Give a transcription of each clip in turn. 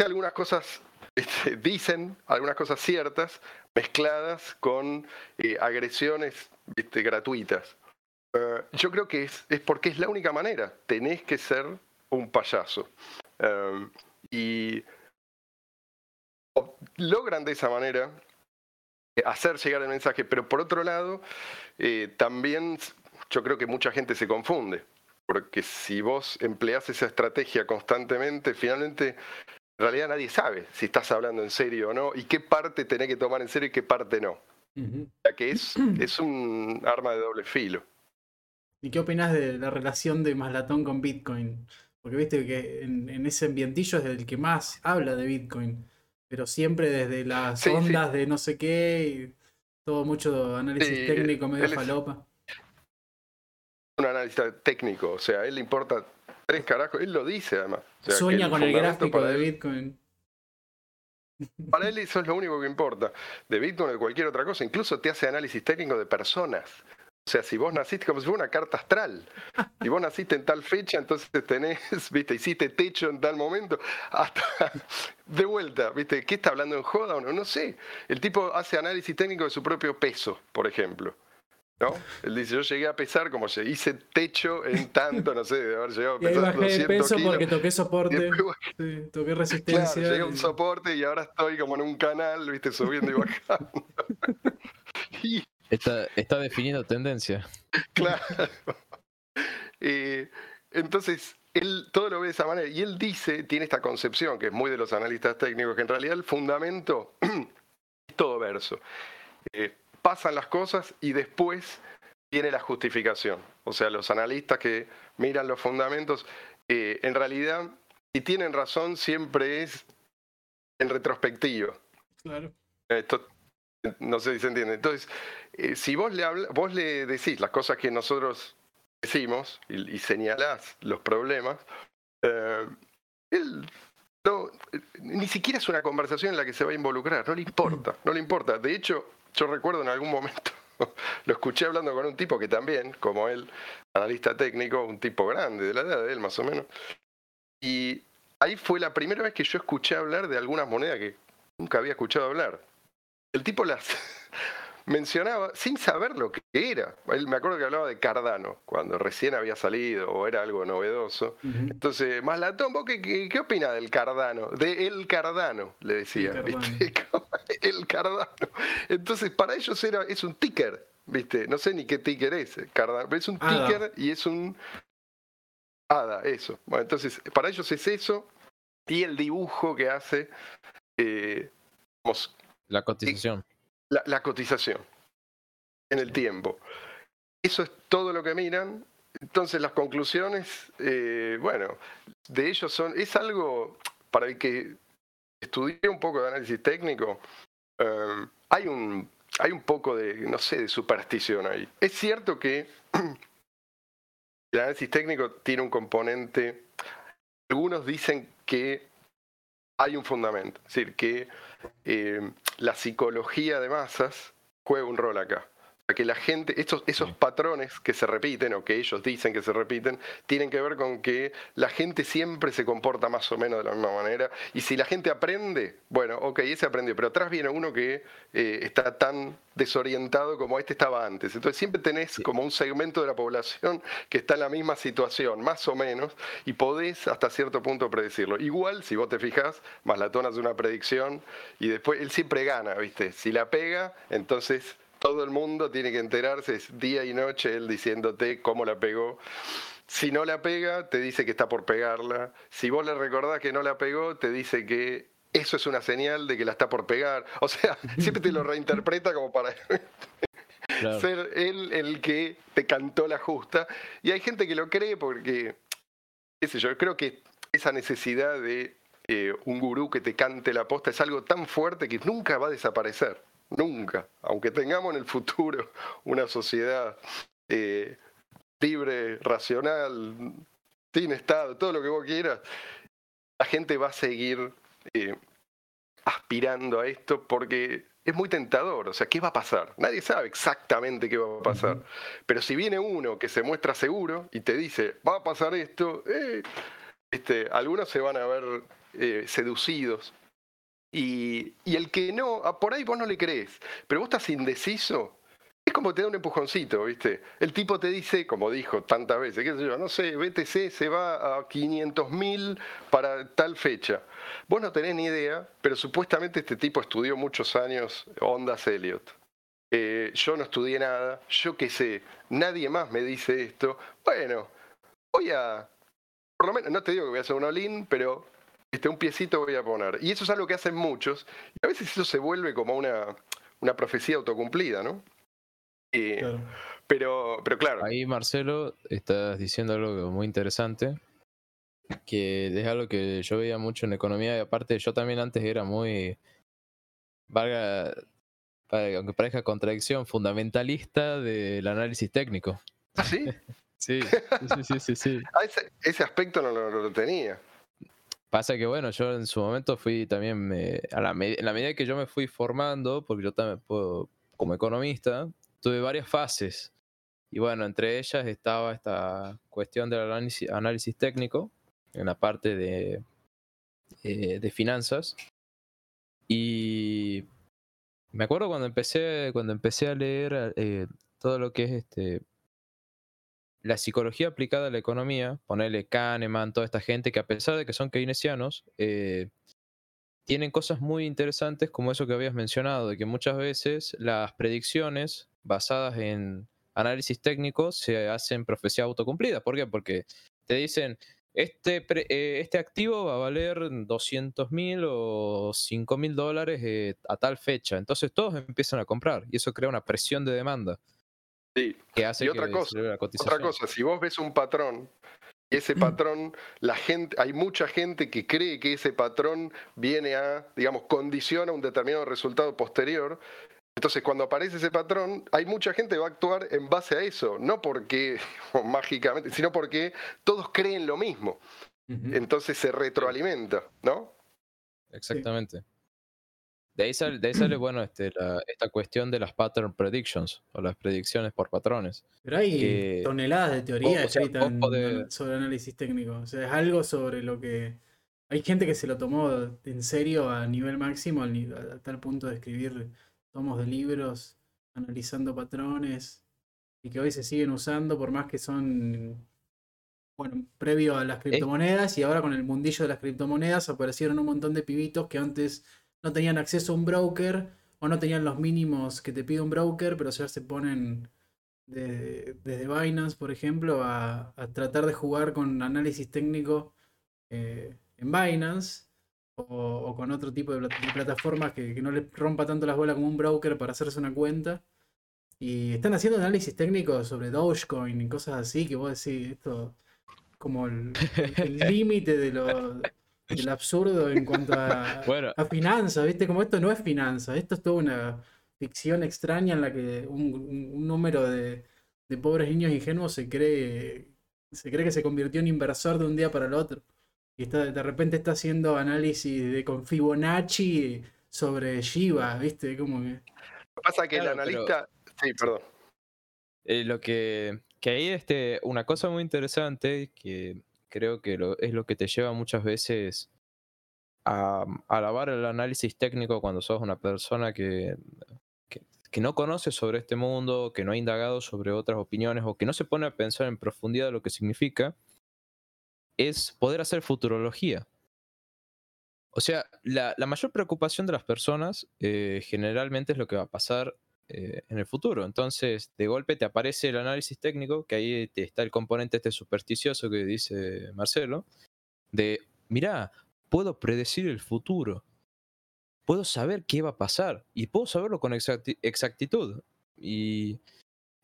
dice algunas cosas, este, dicen algunas cosas ciertas mezcladas con eh, agresiones este, gratuitas. Eh, yo creo que es, es, porque es la única manera. Tenés que ser un payaso. Em, y logran de esa manera eh, hacer llegar el mensaje, pero por otro lado, también yo creo que mucha gente se confunde, porque si vos empleás esa estrategia constantemente, finalmente en realidad nadie sabe si estás hablando en serio o no y qué parte tenés que tomar en serio y qué parte no. O sea que es, es un arma de doble filo. ¿Y qué opinas de la relación de Maslatón con Bitcoin? Porque viste que en, ese ambientillo es el que más habla de Bitcoin, pero siempre desde las ondas de no sé qué, y todo mucho análisis técnico, medio falopa. Un análisis técnico, o sea, a él le importa tres carajos, él lo dice además. Sueña con el gráfico de Bitcoin. Para él eso es lo único que importa. De Bitcoin o de cualquier otra cosa. Incluso te hace análisis técnico de personas. O sea, si vos naciste como si fuera una carta astral. Si vos naciste en tal fecha, entonces tenés, viste, hiciste techo en tal momento. Hasta de vuelta, viste, ¿qué está hablando en joda o no? No sé. El tipo hace análisis técnico de su propio peso, por ejemplo. ¿No? Él dice, yo llegué a pesar como se hice techo en tanto, no sé, de haber llegado a pesar y ahí peso porque toqué soporte, toqué resistencia. Claro, llegué a un soporte y ahora estoy como en un canal, viste, subiendo y bajando. Está, está definiendo tendencia. Claro. entonces, él todo lo ve de esa manera. Y él dice, tiene esta concepción, que es muy de los analistas técnicos, que en realidad el fundamento es todo verso. Eh, pasan las cosas y después viene la justificación. O sea, los analistas que miran los fundamentos, eh, en realidad, si tienen razón, siempre es en retrospectivo. Claro. Esto, no sé si se entiende. Entonces, eh, si vos le, vos le decís las cosas que nosotros decimos y, señalás los problemas, eh, él no, ni siquiera es una conversación en la que se va a involucrar, no le importa, no le importa. De hecho, yo recuerdo en algún momento, lo escuché hablando con un tipo que también, como él, analista técnico, un tipo grande, de la edad de él más o menos. Y ahí fue la primera vez que yo escuché hablar de algunas monedas que nunca había escuchado hablar. El tipo las mencionaba sin saber lo que era. Él me acuerdo que hablaba de Cardano, cuando recién había salido o era algo novedoso. Entonces, Maslatón, ¿vos qué, qué, qué opinas del Cardano? De el Cardano, le decía. El Cardano. el Cardano. Entonces, para ellos era, es un ticker, ¿viste? No sé ni qué ticker es, Cardano, pero es un ticker y es un... ADA, eso. Bueno, entonces, para ellos es eso y el dibujo que hace... Eh, la cotización la, cotización en el tiempo. Eso es todo lo que miran. Entonces las conclusiones, eh, bueno, de ellos son, es algo para el que estudié un poco de análisis técnico, eh, hay, un, hay un poco de, no sé, de superstición ahí. Es cierto que el análisis técnico tiene un componente, algunos dicen que hay un fundamento, es decir, que eh, la psicología de masas juega un rol acá que la gente, estos, esos patrones que se repiten o que ellos dicen que se repiten, tienen que ver con que la gente siempre se comporta más o menos de la misma manera. Y si la gente aprende, bueno, ok, ese aprendió, pero atrás viene uno que eh, está tan desorientado como este estaba antes. Entonces siempre tenés como un segmento de la población que está en la misma situación, más o menos, y podés hasta cierto punto predecirlo. Igual, si vos te fijas, Maslatón hace una predicción y después él siempre gana, ¿viste? Si la pega, entonces todo el mundo tiene que enterarse, es día y noche él diciéndote cómo la pegó. Si no la pega, te dice que está por pegarla. Si vos le recordás que no la pegó, te dice que eso es una señal de que la está por pegar. O sea, siempre te lo reinterpreta como para ser él el que te cantó la justa. Y hay gente que lo cree porque, qué sé yo, creo que esa necesidad de eh, un gurú que te cante la posta es algo tan fuerte que nunca va a desaparecer. Nunca. Aunque tengamos en el futuro una sociedad eh, libre, racional, sin Estado, todo lo que vos quieras, la gente va a seguir eh, aspirando a esto porque es muy tentador. O sea, ¿qué va a pasar? Nadie sabe exactamente qué va a pasar. Pero si viene uno que se muestra seguro y te dice, va a pasar esto, eh, este, algunos se van a ver eh, seducidos. Y, el que no, ah, por ahí vos no le crees, pero vos estás indeciso, es como te da un empujoncito, ¿viste? El tipo te dice, como dijo tantas veces, qué sé yo, no sé, BTC se va a 500 mil para tal fecha. Vos no tenés ni idea, pero supuestamente este tipo estudió muchos años Ondas Elliot. Eh, yo no estudié nada, yo qué sé, nadie más me dice esto. Bueno, voy a, por lo menos, no te digo que voy a hacer un all pero este, un piecito voy a poner. Y eso es algo que hacen muchos, y a veces eso se vuelve como una, una profecía autocumplida, ¿no? Pero, pero claro. Ahí, Marcelo, estás diciendo algo muy interesante, que es algo que yo veía mucho en economía, y aparte yo también antes era muy, valga, aunque parezca contradicción, fundamentalista del análisis técnico. ¿Ah, sí? sí, sí, sí, sí, ah, ese, aspecto no lo, tenía. Pasa que bueno, yo en su momento fui también, a la en la medida que yo me fui formando, porque yo también puedo, como economista, tuve varias fases. Y bueno, entre ellas estaba esta cuestión del análisis, análisis técnico, en la parte de, eh, de finanzas. Y me acuerdo cuando empecé, cuando empecé a leer eh, todo lo que es este la psicología aplicada a la economía, ponerle Kahneman, toda esta gente que a pesar de que son keynesianos, eh, tienen cosas muy interesantes como eso que habías mencionado, de que muchas veces las predicciones basadas en análisis técnico se hacen profecía autocumplida. ¿Por qué? Porque te dicen, este, eh, este activo va a valer 200 mil o 5 mil dólares eh, a tal fecha. Entonces todos empiezan a comprar y eso crea una presión de demanda. Sí. Que hace y otra cosa, otra cosa, si vos ves un patrón y ese patrón, la gente, hay mucha gente que cree que ese patrón viene a, digamos, condiciona un determinado resultado posterior. Entonces, cuando aparece ese patrón, hay mucha gente que va a actuar en base a eso, no porque mágicamente, sino porque todos creen lo mismo. Entonces se retroalimenta, ¿no? Exactamente. De ahí sale, bueno, este, esta cuestión de las pattern predictions o las predicciones por patrones. Pero hay toneladas de teoría escritas sobre análisis técnico. O sea, es algo sobre lo que. Hay gente que se lo tomó en serio a nivel máximo, a tal punto de escribir tomos de libros analizando patrones y que hoy se siguen usando por más que son, bueno, previo a las criptomonedas y ahora con el mundillo de las criptomonedas aparecieron un montón de pibitos que antes no tenían acceso a un broker o no tenían los mínimos que te pide un broker, pero ya se ponen desde Binance, por ejemplo, a, tratar de jugar con análisis técnico eh, en Binance o, con otro tipo de, plataformas que, no le rompa tanto las bolas como un broker para hacerse una cuenta. Y están haciendo análisis técnico sobre Dogecoin y cosas así que vos decís, esto como el límite de lo, del absurdo en cuanto a, a finanzas, ¿viste? Como esto no es finanza, esto es toda una ficción extraña en la que un, número de, pobres niños ingenuos se cree, se cree que se convirtió en inversor de un día para el otro. Y está, de repente está haciendo análisis de con Fibonacci sobre Shiba, ¿viste? Como que... Pasa que el analista... Sí, perdón. Eh, lo que, que ahí este, una cosa muy interesante que creo que es lo que te lleva muchas veces a, alabar el análisis técnico cuando sos una persona que, que, no conoce sobre este mundo, que no ha indagado sobre otras opiniones o que no se pone a pensar en profundidad lo que significa, es poder hacer futurología. O sea, la, mayor preocupación de las personas eh, generalmente es lo que va a pasar eh, en el futuro. Entonces, de golpe te aparece el análisis técnico, que ahí está el componente este supersticioso que dice Marcelo, de, mirá, puedo predecir el futuro, puedo saber qué va a pasar y puedo saberlo con exactitud. Y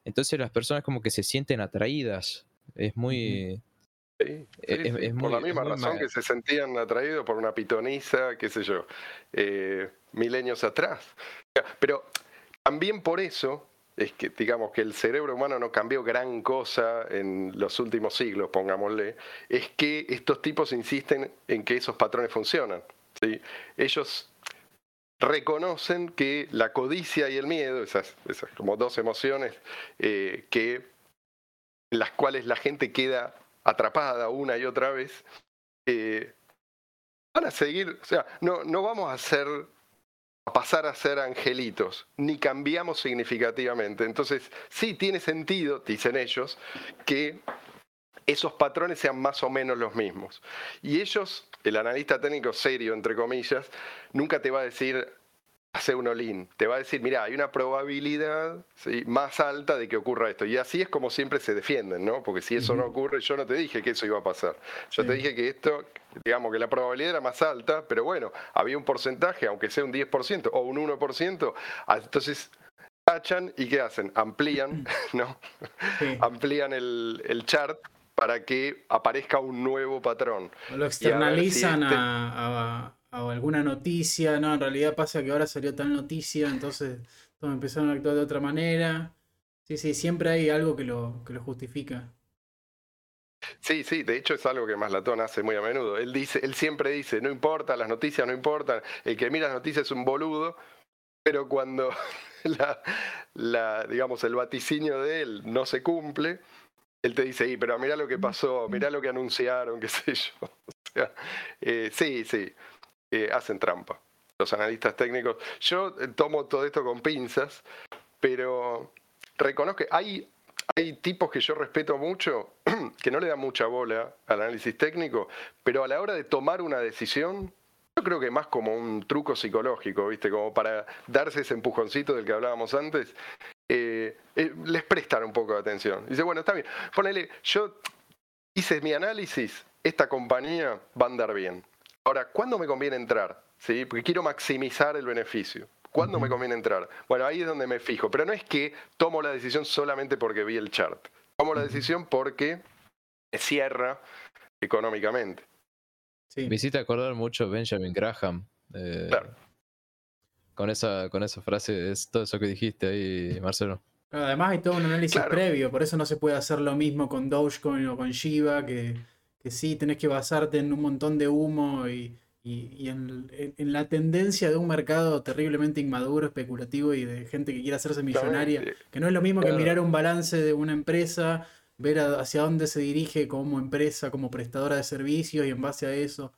entonces las personas como que se sienten atraídas. Es muy... es, por la misma razón que se sentían atraídos por una pitoniza, qué sé yo, eh, milenios atrás. Pero también por eso es que, digamos, que el cerebro humano no cambió gran cosa en los últimos siglos, pongámosle, es que estos tipos insisten en que esos patrones funcionan. ¿sí? Ellos reconocen que la codicia y el miedo, esas, esas como dos emociones eh, que, en las cuales la gente queda atrapada una y otra vez, eh, van a seguir, o sea, no, no vamos a hacer a pasar a ser angelitos, ni cambiamos significativamente. Entonces, sí tiene sentido, dicen ellos, que esos patrones sean más o menos los mismos. Y ellos, el analista técnico serio, entre comillas, nunca te va a decir, hace un all Te va a decir, mira, hay una probabilidad más alta de que ocurra esto. Y así es como siempre se defienden, ¿no? Porque si eso no ocurre, yo no te dije que eso iba a pasar. Yo te dije que esto, digamos que la probabilidad era más alta, pero bueno, había un porcentaje, aunque sea un 10% o un 1%, ah, entonces tachan y ¿qué hacen? Amplían, ¿no? Amplían el, el chart para que aparezca un nuevo patrón. Lo externalizan este a, o alguna noticia, no, en realidad pasa que ahora salió tal noticia, entonces todos empezaron a actuar de otra manera. Sí, sí, siempre hay algo que lo, que lo justifica. Sí, sí, de hecho es algo que Maslatón hace muy a menudo. Él dice, él siempre dice, no importa, las noticias no importan, el que mira las noticias es un boludo, pero cuando la, digamos, el vaticinio de él no se cumple, él te dice, pero mira lo que pasó, mira lo que anunciaron, qué sé yo. Eh, sí, sí hacen trampa, los analistas técnicos. Yo eh, tomo todo esto con pinzas, pero reconozco que hay, hay tipos que yo respeto mucho, que no le dan mucha bola al análisis técnico, pero a la hora de tomar una decisión, yo creo que más como un truco psicológico, ¿viste? Como para darse ese empujoncito del que hablábamos antes, eh, eh, les prestan un poco de atención. Dice, bueno, está bien, ponele, yo hice mi análisis, esta compañía va a andar bien. Ahora, ¿cuándo me conviene entrar? ¿Sí? Porque quiero maximizar el beneficio. ¿Cuándo me conviene entrar? Bueno, ahí es donde me fijo. Pero no es que tomo la decisión solamente porque vi el chart. Tomo la decisión porque me cierra económicamente. Sí. Me hiciste acordar mucho Benjamin Graham. Eh, claro. Con esa, con esa frase, es todo eso que dijiste ahí, Marcelo. además hay todo un análisis previo, por eso no se puede hacer lo mismo con Dogecoin o con Shiba, que que sí, tenés que basarte en un montón de humo y, en, la tendencia de un mercado terriblemente inmaduro, especulativo y de gente que quiere hacerse millonaria, que no es lo mismo que mirar un balance de una empresa, ver hacia dónde se dirige como empresa, como prestadora de servicios y en base a eso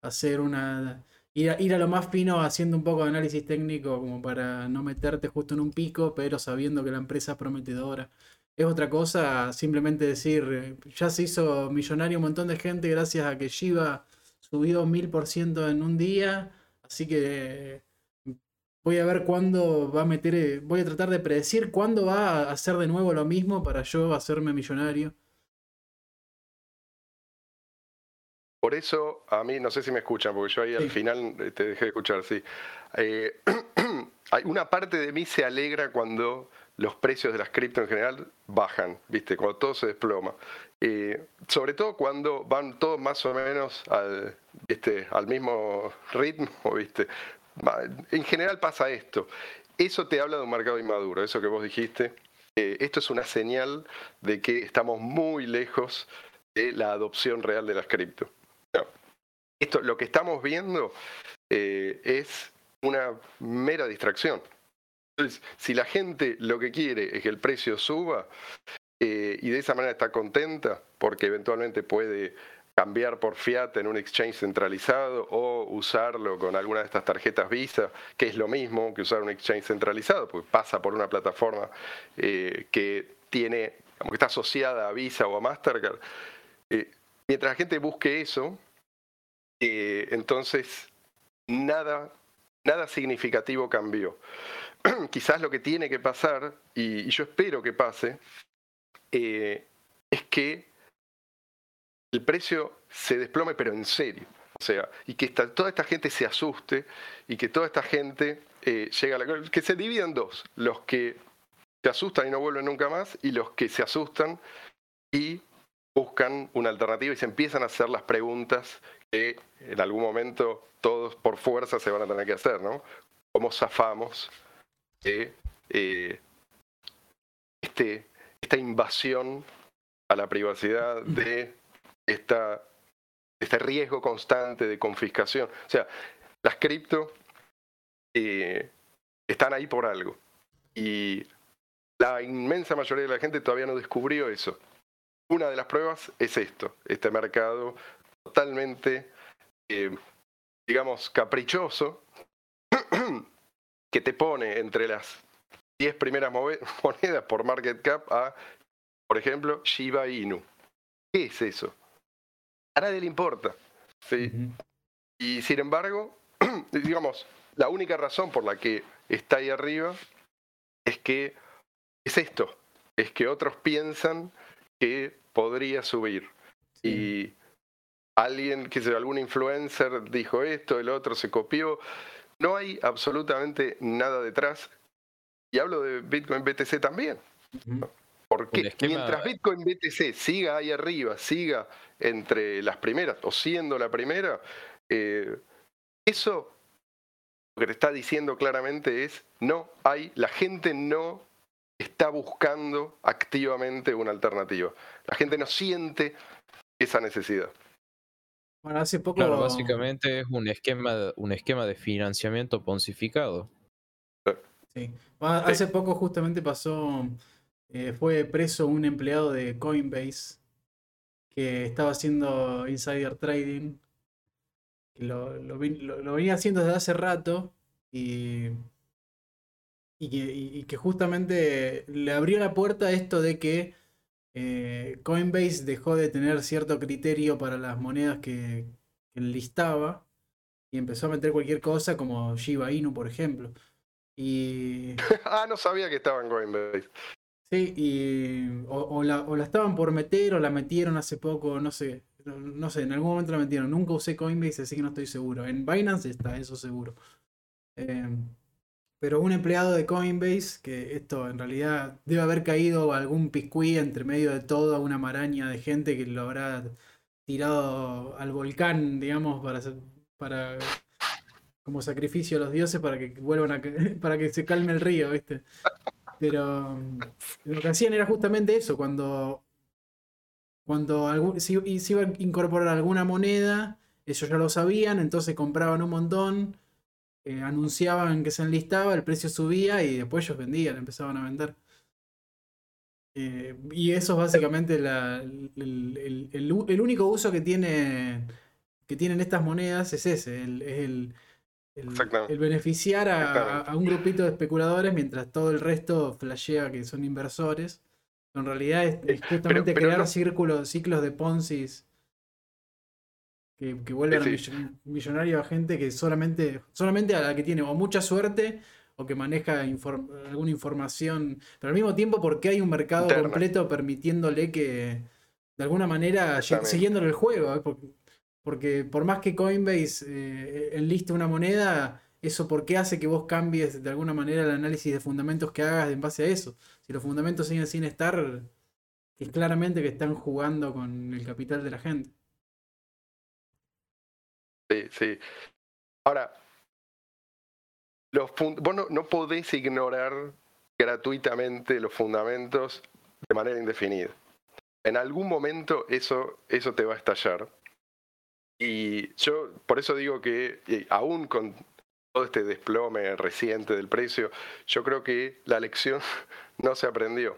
hacer una... Ir a, ir a lo más fino haciendo un poco de análisis técnico como para no meterte justo en un pico, pero sabiendo que la empresa es prometedora. Es otra cosa simplemente decir, eh, ya se hizo millonario un montón de gente gracias a que Shiba subió mil por ciento en un día, así que voy a ver cuándo va a meter, eh, voy a tratar de predecir cuándo va a hacer de nuevo lo mismo para yo hacerme millonario. Por eso, a mí, no sé si me escuchan, porque yo ahí al final eh, te dejé de escuchar, sí. hay una parte de mí se alegra cuando los precios de las cripto en general bajan, ¿viste? Cuando todo se desploma. sobre todo cuando van todos más o menos al, al mismo ritmo, ¿viste? En general pasa esto. Eso te habla de un mercado inmaduro, eso que vos dijiste. esto es una señal de que estamos muy lejos de la adopción real de las cripto. Esto, lo que estamos viendo eh, es una mera distracción. Entonces, si la gente lo que quiere es que el precio suba eh, y de esa manera está contenta porque eventualmente puede cambiar por fiat en un exchange centralizado o usarlo con alguna de estas tarjetas Visa, que es lo mismo que usar un exchange centralizado, porque pasa por una plataforma eh, que tiene, como que está asociada a Visa o a Mastercard. Eh, mientras la gente busque eso, entonces nada, nada significativo cambió. quizás lo que tiene que pasar, y, yo espero que pase, eh, es que el precio se desplome, pero en serio. O sea, y que toda esta gente se asuste y que toda esta gente eh, llegue a la... que se divida en dos, los que se asustan y no vuelven nunca más y los que se asustan y buscan una alternativa y se empiezan a hacer las preguntas que en algún momento todos por fuerza se van a tener que hacer, ¿no? ¿Cómo zafamos eh, este, esta invasión a la privacidad, de esta, este riesgo constante de confiscación. O sea, las cripto eh, están ahí por algo. Y la inmensa mayoría de la gente todavía no descubrió eso. Una de las pruebas es esto, este mercado totalmente eh, digamos, caprichoso, que te pone entre las 10 primeras monedas por market cap a, por ejemplo, Shiba Inu. ¿Qué es eso? A nadie le importa. ¿sí? Y sin embargo, digamos, la única razón por la que está ahí arriba es que es esto, es que otros piensan que podría subir. Y alguien, que algún influencer dijo esto, el otro se copió. No hay absolutamente nada detrás. Y hablo de Bitcoin BTC también. Porque mientras Bitcoin BTC siga ahí arriba, siga entre las primeras o siendo la primera, eh, eso lo que te está diciendo claramente es no hay, la gente no está buscando activamente una alternativa. La gente no siente esa necesidad. Bueno, hace poco. Claro, básicamente es un esquema, un esquema de financiamiento ponzificado. Sí. Hace poco justamente pasó. Eh, fue preso un empleado de Coinbase que estaba haciendo insider trading. Lo, lo, venía haciendo desde hace rato y, y, que, justamente le abrió la puerta a esto de que eh, Coinbase dejó de tener cierto criterio para las monedas que, listaba y empezó a meter cualquier cosa como Shiba Inu, por ejemplo. Y... ah, no sabía que estaba en Coinbase. Sí, y o, la, o, la, estaban por meter o la metieron hace poco, no sé. No, sé, en algún momento la metieron. Nunca usé Coinbase, así que no estoy seguro. En Binance está, eso seguro. Em, pero un empleado de Coinbase, que esto en realidad debe haber caído algún piscuí entre medio de toda una maraña de gente que lo habrá tirado al volcán, digamos, para, para como sacrificio a los dioses para que vuelvan a para que se calme el río, ¿viste? Pero mm, lo que hacían era justamente eso, cuando cuando algún, se iba a incorporar alguna moneda, ellos ya lo sabían, entonces compraban un montón eh, anunciaban que se enlistaba, el precio subía y después ellos vendían, empezaban a vender. Eh, y eso es básicamente el, único uso que, tiene, que tienen estas monedas es ese, es el, beneficiar a, un grupito de especuladores mientras todo el resto flashea que son inversores. En realidad es, justamente crear círculos, ciclos de Ponzi que, que vuelve millonario a gente que solamente, solamente a la que tiene o mucha suerte o que maneja alguna información, pero al mismo tiempo porque hay un mercado completo permitiéndole que, de alguna manera, siguiéndole el juego. ¿eh? Porque, por más que Coinbase eh, enliste una moneda, eso por qué hace que vos cambies de alguna manera el análisis de fundamentos que hagas en base a eso. Si los fundamentos siguen sin estar, es claramente que están jugando con el capital de la gente. Sí, sí. Ahora, los vos no, podés ignorar gratuitamente los fundamentos de manera indefinida. En algún momento eso, eso te va a estallar. Y yo por eso digo que aún con todo este desplome reciente del precio, yo creo que la lección no se aprendió.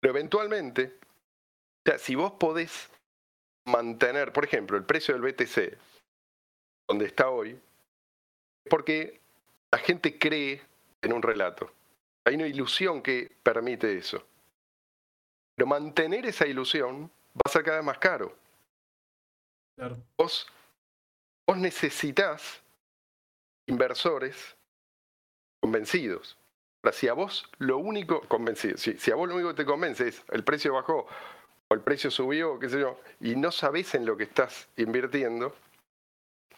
Pero eventualmente, o sea, si vos podés mantener, por ejemplo, el precio del BTC, donde está hoy, porque la gente cree en un relato. Hay una ilusión que permite eso. Pero mantener esa ilusión va a ser cada vez más caro. Vos, vos necesitas inversores convencidos. Ahora, si a vos lo único convencido, si, si a vos lo único que te convence es el precio bajó o el precio subió, qué sé yo, y no sabes en lo que estás invirtiendo,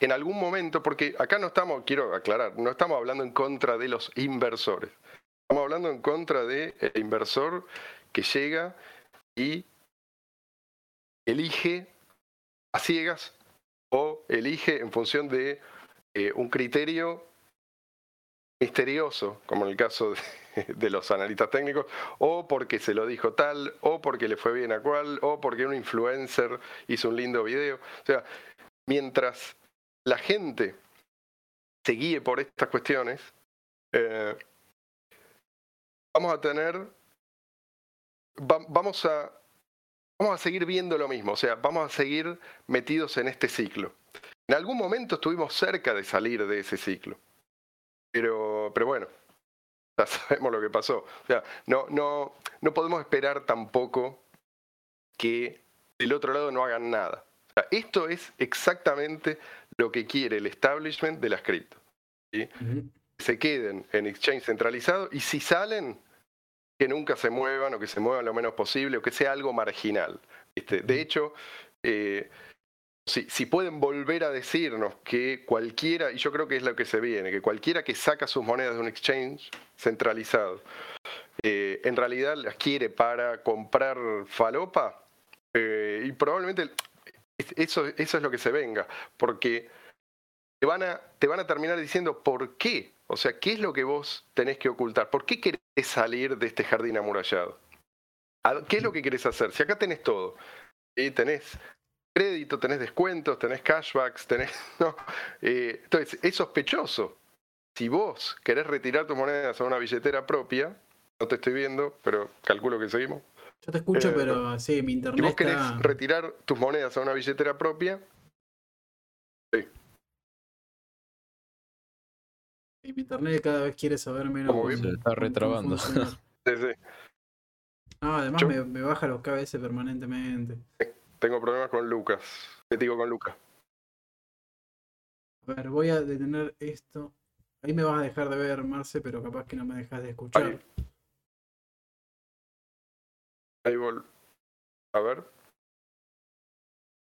en algún momento, porque acá no estamos, quiero aclarar, no estamos hablando en contra de los inversores, estamos hablando en contra del inversor que llega y elige a ciegas o elige en función de eh, un criterio misterioso, como en el caso de, los analistas técnicos, o porque se lo dijo tal, o porque le fue bien a cual, o porque un influencer hizo un lindo video. O sea, mientras la gente se guíe por estas cuestiones, eh, vamos a tener, vamos a, vamos a seguir viendo lo mismo, o sea, vamos a seguir metidos en este ciclo. En algún momento estuvimos cerca de salir de ese ciclo. Pero, pero bueno, ya sabemos lo que pasó. O sea, no, no, no podemos esperar tampoco que del otro lado no hagan nada. esto es exactamente lo que quiere el establishment de las cripto. Se queden en exchange centralizado y si salen, que nunca se muevan o que se muevan lo menos posible o que sea algo marginal. De hecho, eh, si, pueden volver a decirnos que cualquiera, y yo creo que es lo que se viene, que cualquiera que saca sus monedas de un exchange centralizado, eh, en realidad las quiere para comprar falopa, eh, y probablemente eso, es lo que se venga, porque te van, a, te van a terminar diciendo por qué, o sea, qué es lo que vos tenés que ocultar, por qué querés salir de este jardín amurallado. ¿Qué es lo que querés hacer? Si acá tenés todo, y tenés crédito, tenés descuentos, tenés cashbacks, tenés... ¿no? Eh, entonces, es sospechoso. Si vos querés retirar tus monedas a una billetera propia, no te estoy viendo, pero calculo que seguimos. Yo te escucho, eh, pero sí, mi internet. Si vos querés retirar tus monedas a una billetera propia, sí. Y mi internet cada vez quiere saber menos. Se está retrabando. sí, sí. No, además me, me, baja los KBS permanentemente. Tengo problemas con Lucas. ¿Qué digo con Lucas? A ver, voy a detener esto. Ahí me vas a dejar de ver, Marce, pero capaz que no me dejas de escuchar. Ahí, Ahí vol... A ver.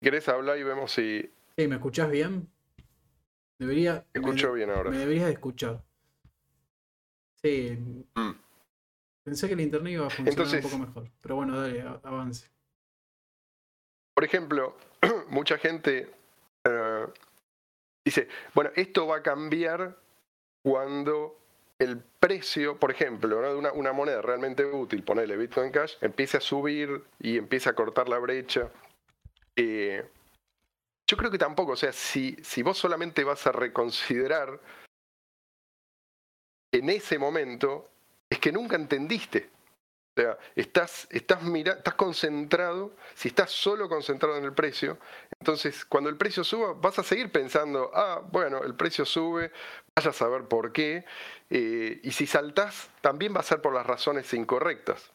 ¿Querés hablar y vemos si. Sí, ¿me escuchás bien? Debería. escucho bien ahora. Me deberías de escuchar. Sí. Mm. Pensé que el internet iba a funcionar un poco mejor. Pero bueno, dale, avance. Por ejemplo, mucha gente eh, dice, bueno, esto va a cambiar cuando el precio, por ejemplo, de una, moneda realmente útil, ponerle Bitcoin Cash, empiece a subir y empiece a cortar la brecha. Eh, yo creo que tampoco, o sea, si vos solamente vas a reconsiderar en ese momento, es que nunca entendiste. O sea, estás, estás, mira, estás concentrado, si estás solo concentrado en el precio, entonces cuando el precio suba vas a seguir pensando, ah, bueno, el precio sube, vaya a saber por qué, eh, y si saltás también va a ser por las razones incorrectas.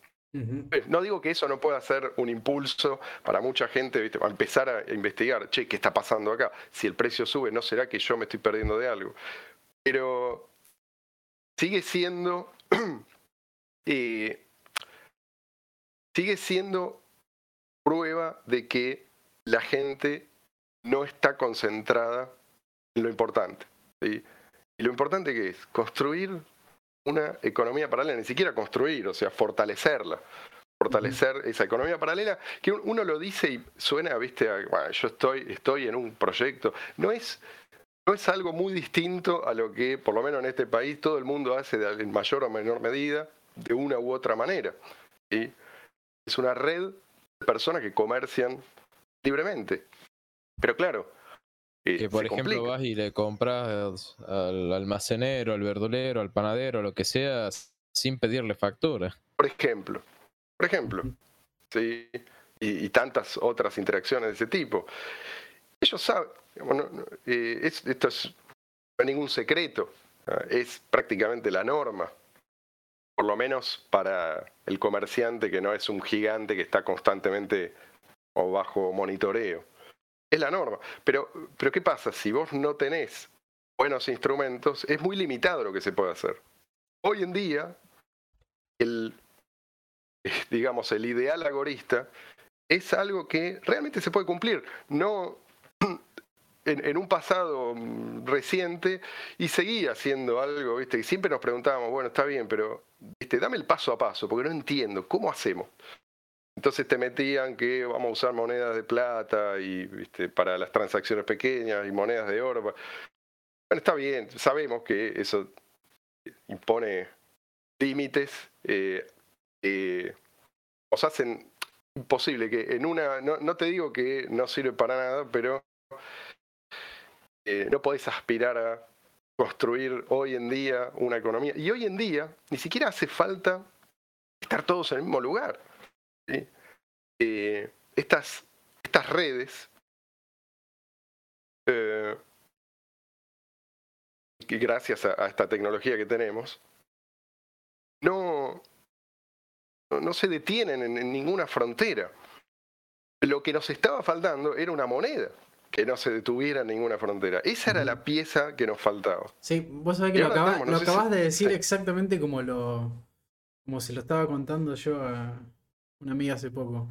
No digo que eso no pueda ser un impulso para mucha gente ¿viste? a empezar a investigar, che, ¿qué está pasando acá? Si el precio sube, ¿no será que yo me estoy perdiendo de algo? Pero sigue siendo eh, sigue siendo prueba de que la gente no está concentrada en lo importante. Y lo importante que es construir una economía paralela, ni siquiera construir, o sea, fortalecerla. Fortalecer esa economía paralela, que uno lo dice y suena, viste, bueno, yo estoy, estoy en un proyecto. No es, no es algo muy distinto a lo que, por lo menos en este país, todo el mundo hace de, en mayor o menor medida, de una u otra manera. ¿sí? Es una red de personas que comercian libremente. Pero claro. Eh, que por ejemplo vas y le compras al almacenero, al verdulero, al panadero, lo que sea, sin pedirle factura. Por ejemplo. Por ejemplo. Sí. Y, tantas otras interacciones de ese tipo. Ellos saben, eh, esto es, no es ningún secreto, es prácticamente la norma por lo menos para el comerciante que no es un gigante que está constantemente bajo monitoreo. Es la norma. Pero, pero ¿qué pasa? Si vos no tenés buenos instrumentos, es muy limitado lo que se puede hacer. Hoy en día, el, digamos, el ideal agorista es algo que realmente se puede cumplir. No, en, un pasado mm, reciente y seguía haciendo algo, ¿viste? Y siempre nos preguntábamos, bueno, está bien, pero ¿viste? dame el paso a paso, porque no entiendo, ¿cómo hacemos? Entonces te metían que vamos a usar monedas de plata y ¿viste? para las transacciones pequeñas y monedas de oro. Bueno, está bien, sabemos que eso impone límites, eh, eh, os hacen imposible que en una, no, no te digo que no sirve para nada, pero eh, no podés aspirar a construir hoy en día una economía. Y hoy en día ni siquiera hace falta estar todos en el mismo lugar. Eh, estas, estas redes eh, gracias a, esta tecnología que tenemos, no, no, se detienen en, ninguna frontera. Lo que nos estaba faltando era una moneda que no se detuviera en ninguna frontera. Esa era la pieza que nos faltaba. Sí, vos sabés que lo, acabas, de decir exactamente como lo como se lo estaba contando yo a una amiga hace poco.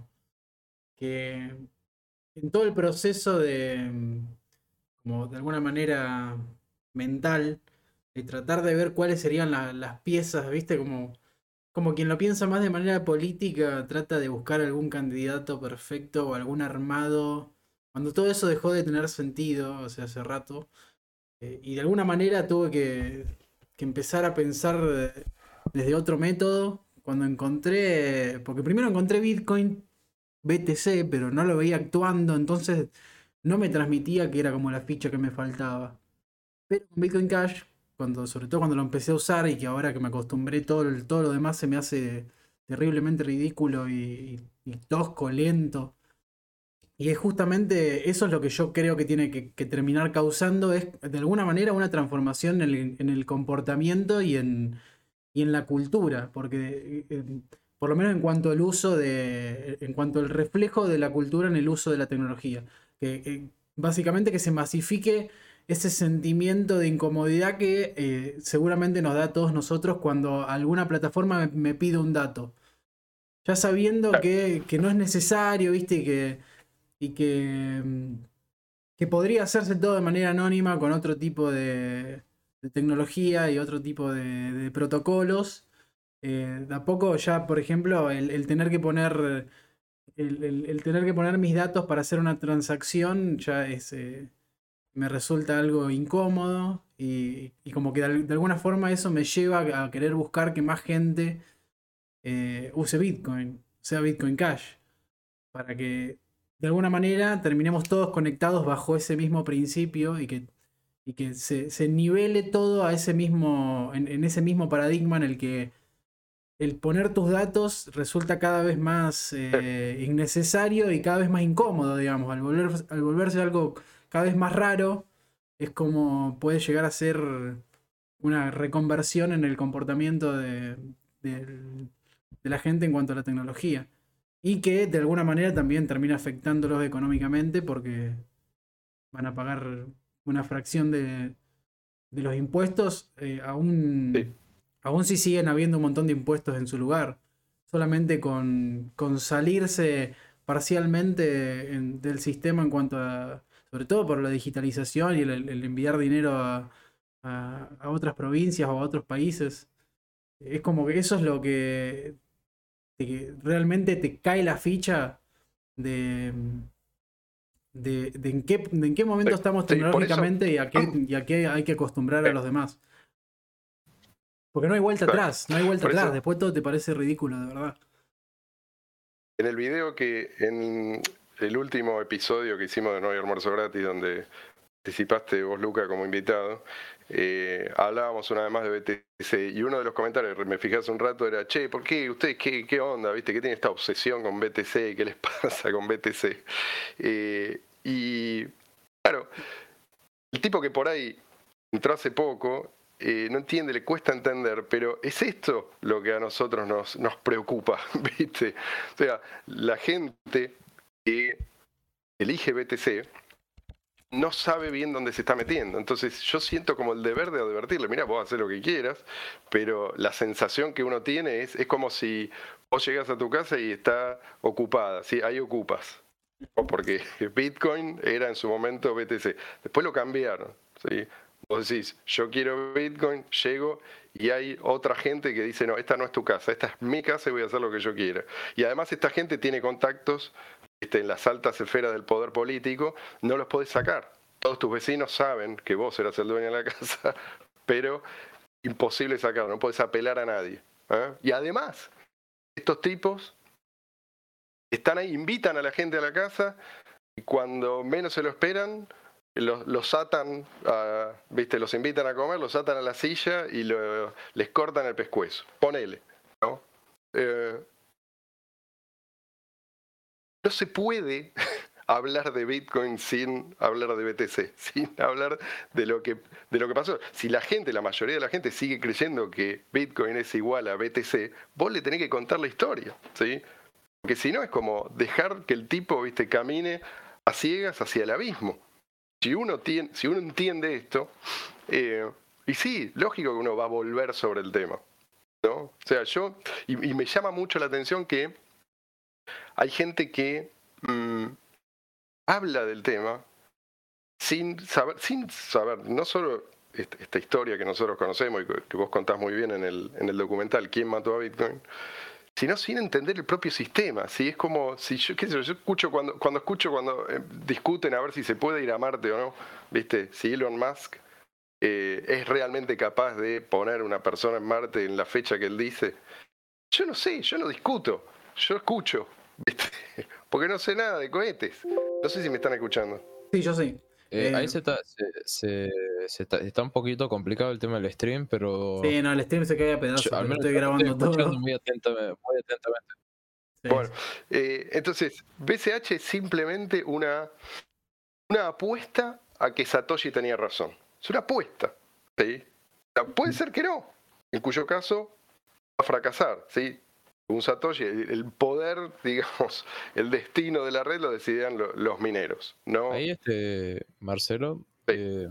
Que en todo el proceso de como de alguna manera mental de tratar de ver cuáles serían las piezas, ¿viste? Como, como quien lo piensa más de manera política, trata de buscar algún candidato perfecto o algún armado. Cuando todo eso dejó de tener sentido, o sea, hace rato, eh, y de alguna manera tuve que, que empezar a pensar desde otro método. Cuando encontré, porque primero encontré Bitcoin BTC, pero no lo veía actuando, entonces no me transmitía que era como la ficha que me faltaba. Pero con Bitcoin Cash, cuando, sobre todo cuando lo empecé a usar y que ahora que me acostumbré todo, todo lo demás se me hace terriblemente ridículo y, tosco, lento. Y es justamente eso es lo que yo creo que tiene que, terminar causando, es de alguna manera una transformación en el, comportamiento y en, y en la cultura, porque eh, por lo menos en cuanto al uso de, en cuanto al reflejo de la cultura en el uso de la tecnología, que básicamente que se masifique ese sentimiento de incomodidad que eh, seguramente nos da a todos nosotros cuando alguna plataforma me, pide un dato. Ya sabiendo que, no es necesario, ¿viste? Y que, y que, mm, que, podría hacerse todo de manera anónima con otro tipo de, tecnología y otro tipo de, protocolos. Eh, de a poco ya, por ejemplo, el, tener que poner el, tener que poner mis datos para hacer una transacción ya es, eh, me resulta algo incómodo y, como que de, alguna forma eso me lleva a querer buscar que más gente eh, use Bitcoin, sea Bitcoin Cash, para que de alguna manera terminemos todos conectados bajo ese mismo principio y que, y que se, nivele todo a ese mismo, en, ese mismo paradigma en el que el poner tus datos resulta cada vez más eh, innecesario y cada vez más incómodo, digamos, al, volver, al volverse algo cada vez más raro, es como puede llegar a ser una reconversión en el comportamiento de, la gente en cuanto a la tecnología. Y que de alguna manera también termina afectándolos económicamente porque van a pagar una fracción de, los impuestos, eh, aún, si siguen habiendo un montón de impuestos en su lugar. Solamente con, con salirse parcialmente del sistema en cuanto a sobre todo por la digitalización y el, enviar dinero a, otras provincias o a otros países. Es como que eso es lo que, realmente te cae la ficha de, de, en, qué, en qué momento estamos tecnológicamente y, a qué, hay que acostumbrar a los demás. Porque no hay vuelta atrás, no hay vuelta atrás. Después todo te parece ridículo, de verdad. En el video que en, el último episodio que hicimos de No hay almuerzo gratis, donde participaste vos, Luca, como invitado, eh, hablábamos una vez más de BTC y uno de los comentarios, me fijé hace un rato, era, che, ¿por qué ustedes qué, qué onda? ¿Viste? ¿Qué tiene esta obsesión con BTC? ¿Qué les pasa con BTC? Eh, y claro, el tipo que por ahí entró hace poco, eh, no entiende, le cuesta entender, pero es esto lo que a nosotros nos, nos preocupa, ¿viste? O sea, la gente que elige BTC no sabe bien dónde se está metiendo. Entonces yo siento como el deber de advertirle, mira, vos hacer lo que quieras, pero la sensación que uno tiene es, como si vos llegas a tu casa y está ocupada, ¿sí? Ahí ocupas. Porque Bitcoin era en su momento BTC. Después lo cambiaron. ¿sí? Vos decís, yo quiero Bitcoin, llego y hay otra gente que dice, no, esta no es tu casa, esta es mi casa y voy a hacer lo que yo quiera. Y además esta gente tiene contactos en las altas esferas del poder político, no los podés sacar. Todos tus vecinos saben que vos eras el dueño de la casa, pero imposible sacarlo, no podés apelar a nadie. ¿eh? Y además, estos tipos están ahí, invitan a la gente a la casa y cuando menos se lo esperan, los, los atan, ¿viste? los invitan a comer, los atan a la silla y les cortan el pescuezo. Ponele. ¿no? Eh, no se puede hablar de Bitcoin sin hablar de BTC, sin hablar de lo que, de lo que pasó. Si la gente, la mayoría de la gente sigue creyendo que Bitcoin es igual a BTC, vos le tenés que contar la historia, ¿sí? Porque si no es como dejar que el tipo, viste, camine a ciegas hacia el abismo. Si uno, tiene, si uno entiende esto, eh, y sí, lógico que uno va a volver sobre el tema. ¿no? O sea, yo, y, me llama mucho la atención que hay gente que mm, habla del tema sin saber, sin saber, no solo esta, historia que nosotros conocemos y que, vos contás muy bien en el, en el documental, ¿Quién mató a Bitcoin? sino sin entender el propio sistema. ¿sí? Es como si yo escucho cuando, cuando escucho cuando eh, discuten a ver si se puede ir a Marte o no, ¿viste? Si Elon Musk eh, es realmente capaz de poner una persona en Marte en la fecha que él dice. Yo no sé, yo no discuto, yo escucho, ¿viste? porque no sé nada de cohetes. No sé si me están escuchando. Sí, yo sí. Eh, ahí se está, se, está, un poquito complicado el tema del stream, pero. Sí, no, el stream se cae a pedazos. Yo, al menos estoy grabando todo. Muy, atentamente. Muy atentamente. Bueno, eh, entonces, BCH es simplemente una, una apuesta a que Satoshi tenía razón. Es una apuesta. ¿sí? puede ser que no, en cuyo caso va a fracasar. ¿sí? Un Satoshi, el poder, digamos, el destino de la red lo decidían los mineros. ¿no? Ahí, este, Marcelo, eh,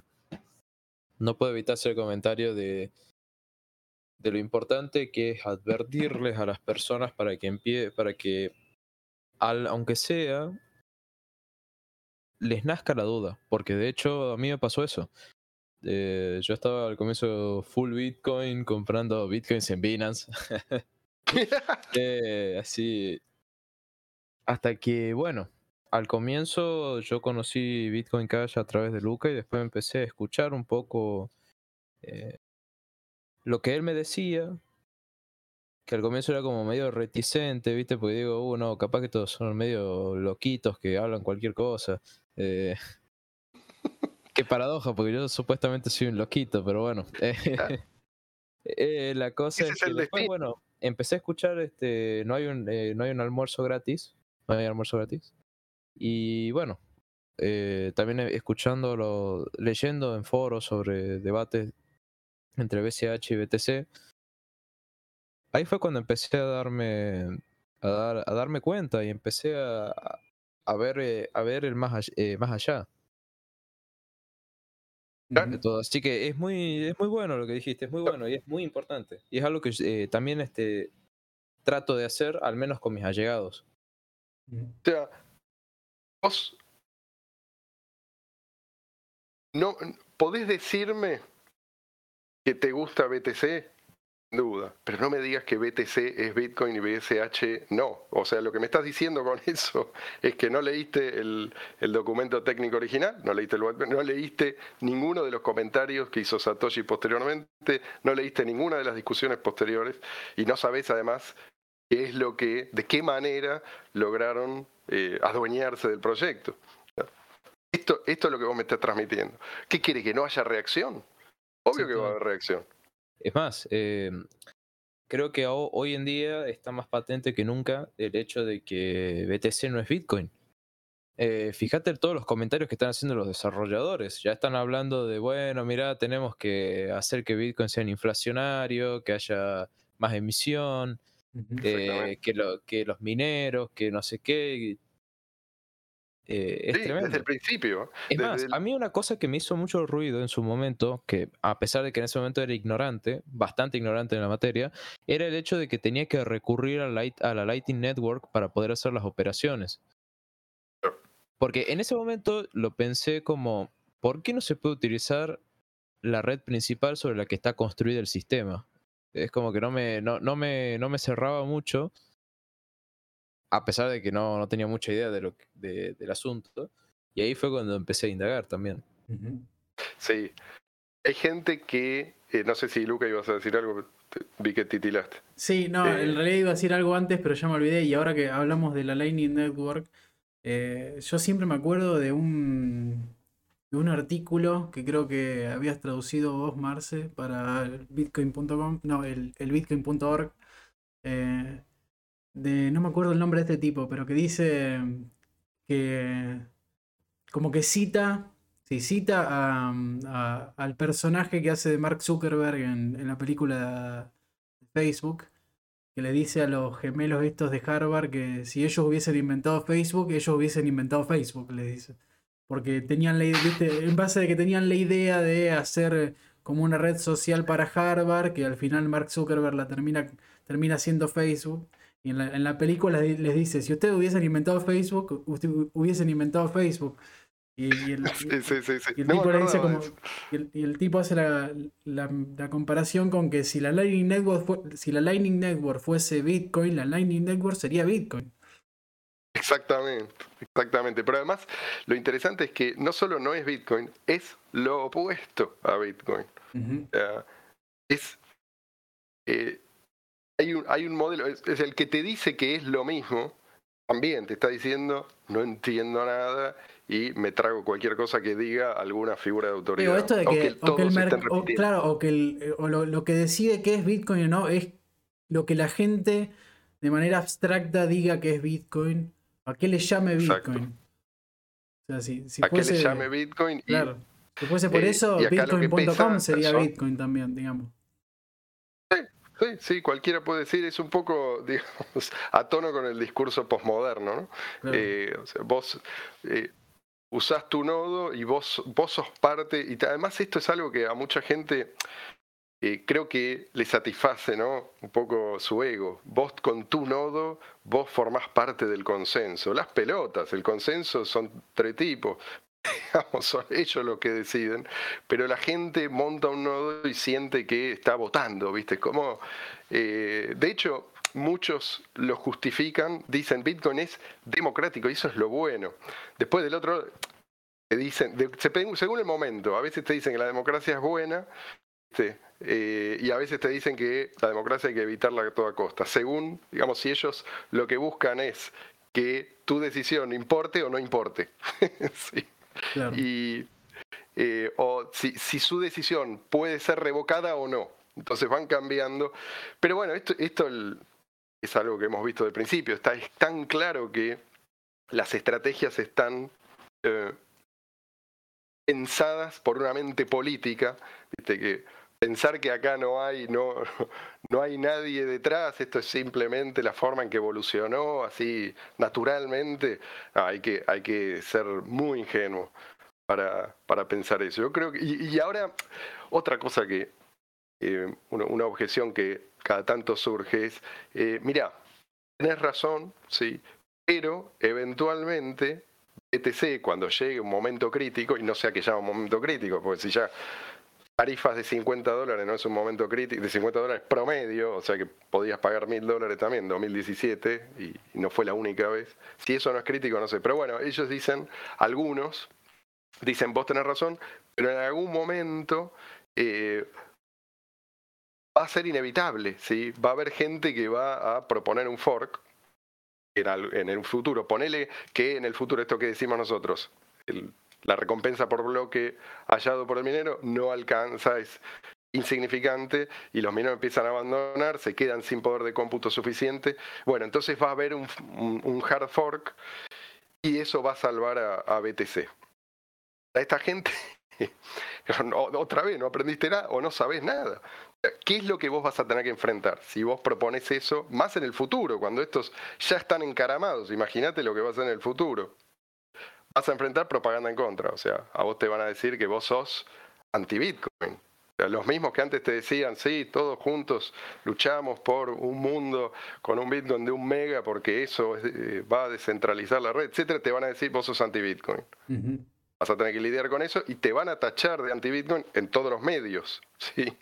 no puedo evitar hacer el comentario de, de lo importante que es advertirles a las personas para que empie para que, al, aunque sea, les nazca la duda. Porque de hecho a mí me pasó eso. Eh, yo estaba al comienzo full Bitcoin comprando Bitcoins en Binance. Eh, así. Hasta que, bueno, al comienzo yo conocí Bitcoin Cash a través de Luca y después empecé a escuchar un poco eh, lo que él me decía. Que al comienzo era como medio reticente, ¿viste? Porque digo, uh, no, capaz que todos son medio loquitos que hablan cualquier cosa. Eh, qué paradoja, porque yo supuestamente soy un loquito, pero bueno. Eh, la cosa es, que después, bueno, empecé a escuchar, este, no hay un, eh, no hay un almuerzo gratis, no hay almuerzo gratis. Y bueno, eh, también escuchando, leyendo en foros sobre debates entre BCH y BTC, ahí fue cuando empecé a darme, a, dar, a darme cuenta y empecé a, a ver, eh, a ver el más, más allá. Así que es muy, es muy bueno lo que dijiste, es muy bueno y es muy importante. Y es algo que eh, también este, trato de hacer, al menos con mis allegados. O sea, vos no podés decirme que te gusta BTC duda. Pero no me digas que BTC es Bitcoin y BSH no. O sea, lo que me estás diciendo con eso es que no leíste el, documento técnico original, no leíste, el, no leíste ninguno de los comentarios que hizo Satoshi posteriormente, no leíste ninguna de las discusiones posteriores y no sabes además qué es lo que, de qué manera lograron eh, adueñarse del proyecto. Esto, esto es lo que vos me estás transmitiendo. ¿Qué quiere? ¿Que no haya reacción? Obvio que va a haber reacción. Es más, eh, creo que hoy en día está más patente que nunca el hecho de que BTC no es Bitcoin. Eh, fíjate todos los comentarios que están haciendo los desarrolladores. Ya están hablando de, bueno, mira, tenemos que hacer que Bitcoin sea inflacionario, que haya más emisión, eh, que, lo, que los mineros, que no sé qué. Eh, es tremendo. Desde el principio. Es más, a mí una cosa que me hizo mucho ruido en su momento, que a pesar de que en ese momento era ignorante, bastante ignorante en la materia, era el hecho de que tenía que recurrir a, a la Lightning Network para poder hacer las operaciones. Porque en ese momento lo pensé como, ¿por qué no se puede utilizar la red principal sobre la que está construido el sistema? Es como que no me, no, no me, no me cerraba mucho a pesar de que no, no tenía mucha idea de lo, de, del asunto. Y ahí fue cuando empecé a indagar también. Sí. Hay gente que, eh, no sé si Luca ibas a decir algo, vi que titilaste. Sí, no, en eh, realidad iba a decir algo antes, pero ya me olvidé. Y ahora que hablamos de la Lightning Network, eh, yo siempre me acuerdo de un, de un artículo que creo que habías traducido vos, Marce, para bitcoin.com, no, el, el bitcoin.org. Eh, de, no me acuerdo el nombre de este tipo, pero que dice que como que cita, sí, cita al personaje que hace de Mark Zuckerberg en, la película de Facebook, que le dice a los gemelos estos de Harvard que si ellos hubiesen inventado Facebook, ellos hubiesen inventado Facebook, le dice. Porque tenían la en base a que tenían la idea de hacer como una red social para Harvard, que al final Mark Zuckerberg la termina, termina siendo Facebook. Y en la, en la película les dice, si ustedes hubiesen inventado Facebook, ustedes hubiesen inventado Facebook. Y, el, tipo le dice como, y el, tipo hace la, la, comparación con que si la Lightning Network si la Lightning Network fuese Bitcoin, la Lightning Network sería Bitcoin. Exactamente, exactamente. Pero además, lo interesante es que no solo no es Bitcoin, es lo opuesto a Bitcoin. es eh, hay un, hay un modelo, es, el que te dice que es lo mismo, también te está diciendo no entiendo nada y me trago cualquier cosa que diga alguna figura de autoridad. esto de que, o que el claro, o que el, o lo, que decide que es Bitcoin o no es lo que la gente de manera abstracta diga que es Bitcoin, a qué le llame Bitcoin. O sea, si, a qué le llame Bitcoin. Y, claro. Si fuese por eh, eso, bitcoin.com sería Bitcoin también, digamos. Sí, sí, cualquiera puede decir, es un poco, digamos, a tono con el discurso posmoderno, ¿no? Eh, o sea, vos eh, usás tu nodo y vos, vos sos parte, y además esto es algo que a mucha gente eh, creo que le satisface, ¿no? Un poco su ego. Vos con tu nodo, vos formás parte del consenso. Las pelotas, el consenso son tres tipos, digamos, son ellos los que deciden, pero la gente monta un nodo y siente que está votando, ¿viste? Como, eh, de hecho, muchos lo justifican, dicen Bitcoin es democrático y eso es lo bueno. Después del otro, te dicen, según el momento, a veces te dicen que la democracia es buena eh, y a veces te dicen que la democracia hay que evitarla a toda costa. Según, digamos, si ellos lo que buscan es que tu decisión importe o no importe. sí. Y, eh, o si, su decisión puede ser revocada o no. Entonces van cambiando. Pero bueno, esto, esto es algo que hemos visto de principio. Está, es tan claro que las estrategias están eh, pensadas por una mente política. Viste que pensar que acá no hay, no, no hay nadie detrás, esto es simplemente la forma en que evolucionó así naturalmente, hay, que, hay que ser muy ingenuo para, para pensar eso. Yo creo que, y, ahora, otra cosa que, eh, una, objeción que cada tanto surge es, eh, mira, tenés razón, sí, pero eventualmente BTC cuando llegue un momento crítico, y no sea que llama un momento crítico, porque si ya tarifas de 50 dólares no es un momento crítico, de 50 dólares promedio, o sea que podías pagar mil dólares también en 2017 y no fue la única vez. Si eso no es crítico, no sé. Pero bueno, ellos dicen, algunos dicen, vos tenés razón, pero en algún momento eh, va a ser inevitable, ¿sí? Va a haber gente que va a proponer un fork en el futuro. Ponele que en el futuro esto que decimos nosotros, el la recompensa por bloque hallado por el minero no alcanza, es insignificante y los mineros empiezan a abandonar, se quedan sin poder de cómputo suficiente. Bueno, entonces va a haber un, hard fork y eso va a salvar a, BTC. A esta gente, otra vez, no aprendiste nada o no sabes nada. ¿Qué es lo que vos vas a tener que enfrentar? Si vos propones eso, más en el futuro, cuando estos ya están encaramados, imagínate lo que va a ser en el futuro vas a enfrentar propaganda en contra. O sea, a vos te van a decir que vos sos anti-Bitcoin. Los mismos que antes te decían, sí, todos juntos luchamos por un mundo con un Bitcoin de un mega porque eso eh, va a descentralizar la red, etcétera, te van a decir vos sos anti-Bitcoin. Vas a tener que lidiar con eso y te van a tachar de anti-Bitcoin en todos los medios. ¿sí?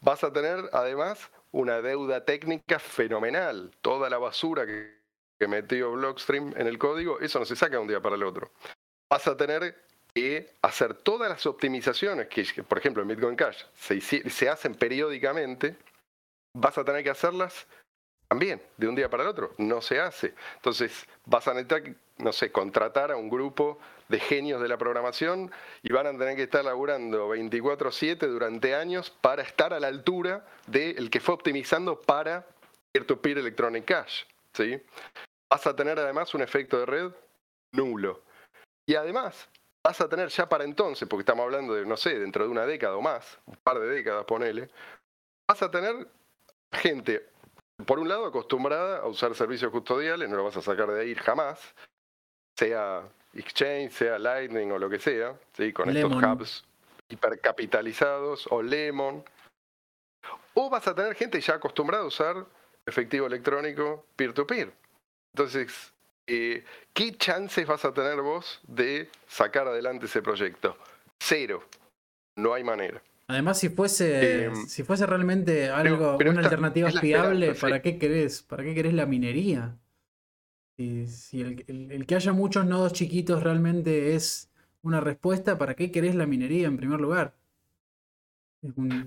Vas a tener además una deuda técnica fenomenal. Toda la basura que que metió Blockstream en el código, eso no se saca de un día para el otro. Vas a tener que hacer todas las optimizaciones que, por ejemplo, en Bitcoin Cash se, se hacen periódicamente, vas a tener que hacerlas también, de un día para el otro. No se hace. Entonces, vas a necesitar, no sé, contratar a un grupo de genios de la programación y van a tener que estar laburando 24/7 durante años para estar a la altura del que fue optimizando para peer-to-peer Electronic Cash. ¿sí? Vas a tener además un efecto de red nulo. Y además, vas a tener ya para entonces, porque estamos hablando de, no sé, dentro de una década o más, un par de décadas, ponele, vas a tener gente, por un lado, acostumbrada a usar servicios custodiales, no lo vas a sacar de ahí jamás, sea Exchange, sea Lightning o lo que sea, ¿sí? con estos hubs hipercapitalizados o Lemon. O vas a tener gente ya acostumbrada a usar efectivo electrónico peer-to-peer. Entonces, eh, ¿qué chances vas a tener vos de sacar adelante ese proyecto? Cero. No hay manera. Además, si fuese, em, si fuese realmente algo, una alternativa fiable, ¿para qué querés? ¿Para qué querés la minería? Si, el, que haya muchos nodos chiquitos realmente es una respuesta, ¿para qué querés la minería en primer lugar?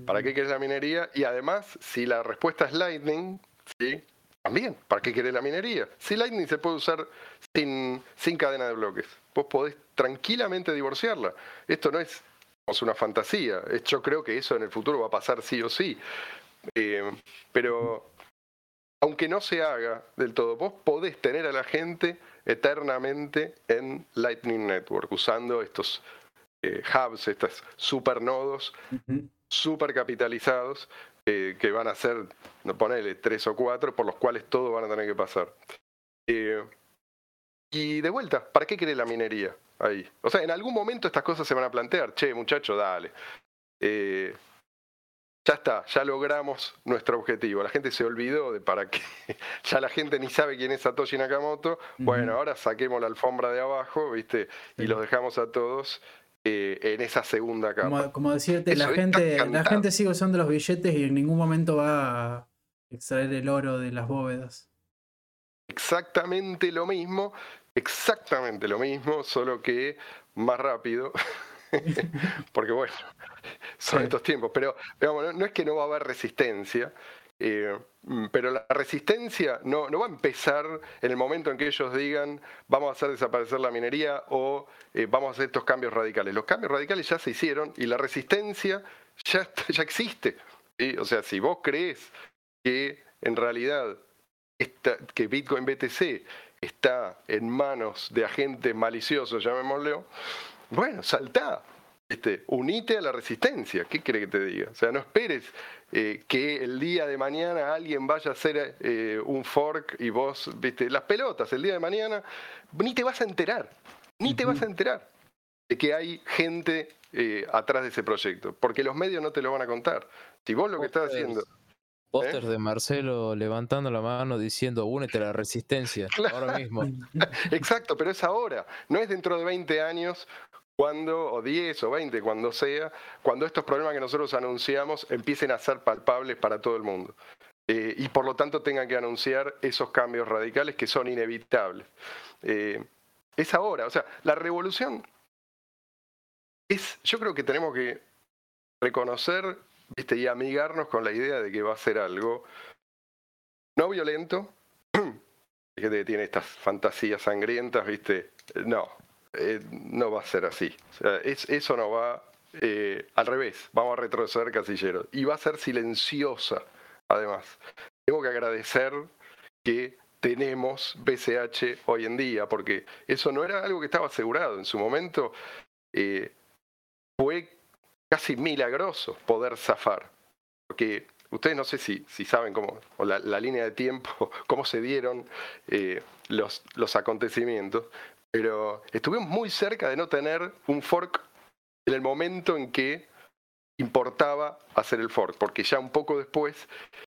¿Para qué querés la minería? Y además, si la respuesta es Lightning, ¿sí? También, ¿para qué querés la minería? Si Lightning se puede usar sin, sin cadena de bloques, vos podés tranquilamente divorciarla. Esto no es una fantasía, yo creo que eso en el futuro va a pasar sí o sí. Eh, pero aunque no se haga del todo, vos podés tener a la gente eternamente en Lightning Network usando estos eh, hubs, estos supernodos super capitalizados eh, que van a ser, ponele, tres o cuatro, por los cuales todos van a tener que pasar. Eh, y de vuelta, ¿para qué quiere la minería ahí? O sea, en algún momento estas cosas se van a plantear. Che, muchacho, dale. Eh, ya está, ya logramos nuestro objetivo. La gente se olvidó de para qué. Ya la gente ni sabe quién es Satoshi Nakamoto. Bueno, ahora saquemos la alfombra de abajo, ¿viste? Y los dejamos a todos eh, en esa segunda capa. Como, decirte, la gente, la gente sigue usando los billetes y en ningún momento va a extraer el oro de las bóvedas. Exactamente lo mismo, exactamente lo mismo, solo que más rápido. Porque bueno, son estos tiempos. Pero no es que no va a haber resistencia, eh, mm, pero la resistencia no, no, va a empezar en el momento en que ellos digan vamos a hacer desaparecer la minería o eh, vamos a hacer estos cambios radicales. Los cambios radicales ya se hicieron y la resistencia ya, ya existe. O sea, si vos crees que en realidad que Bitcoin BTC está en manos de agentes maliciosos, llamémoslo, bueno, saltá. Este, unite a la resistencia, ¿qué cree que te diga? O sea, no esperes eh, que el día de mañana alguien vaya a hacer eh, un fork y vos, viste, las pelotas, el día de mañana, ni te vas a enterar, ni te vas a enterar de que hay gente eh, atrás de ese proyecto, porque los medios no te lo van a contar. Si vos lo que estás haciendo... Póster de Marcelo levantando la mano diciendo únete a la resistencia ahora mismo. Exacto, pero es ahora, no es dentro de 20 años cuando, o 10 o 20, cuando sea, cuando estos problemas que nosotros anunciamos empiecen a ser palpables para todo el mundo. Eh, y por lo tanto tengan que anunciar esos cambios radicales que son inevitables. Eh, es ahora, o sea, la revolución es, yo creo que tenemos que reconocer ¿viste? y amigarnos con la idea de que va a ser algo no violento, gente que tiene estas fantasías sangrientas, ¿viste? No, eh, no va a ser así. eso no va eh, al revés, vamos a retroceder casilleros. Y va a ser silenciosa, además. Tengo que agradecer que tenemos BCH hoy en día, porque eso no era algo que estaba asegurado. En su momento eh, fue casi milagroso poder zafar, porque ustedes no sé si, saben cómo, o la, línea de tiempo, cómo se dieron los acontecimientos, pero estuvimos muy cerca de no tener un fork en el momento en que importaba hacer el fork, porque ya un poco después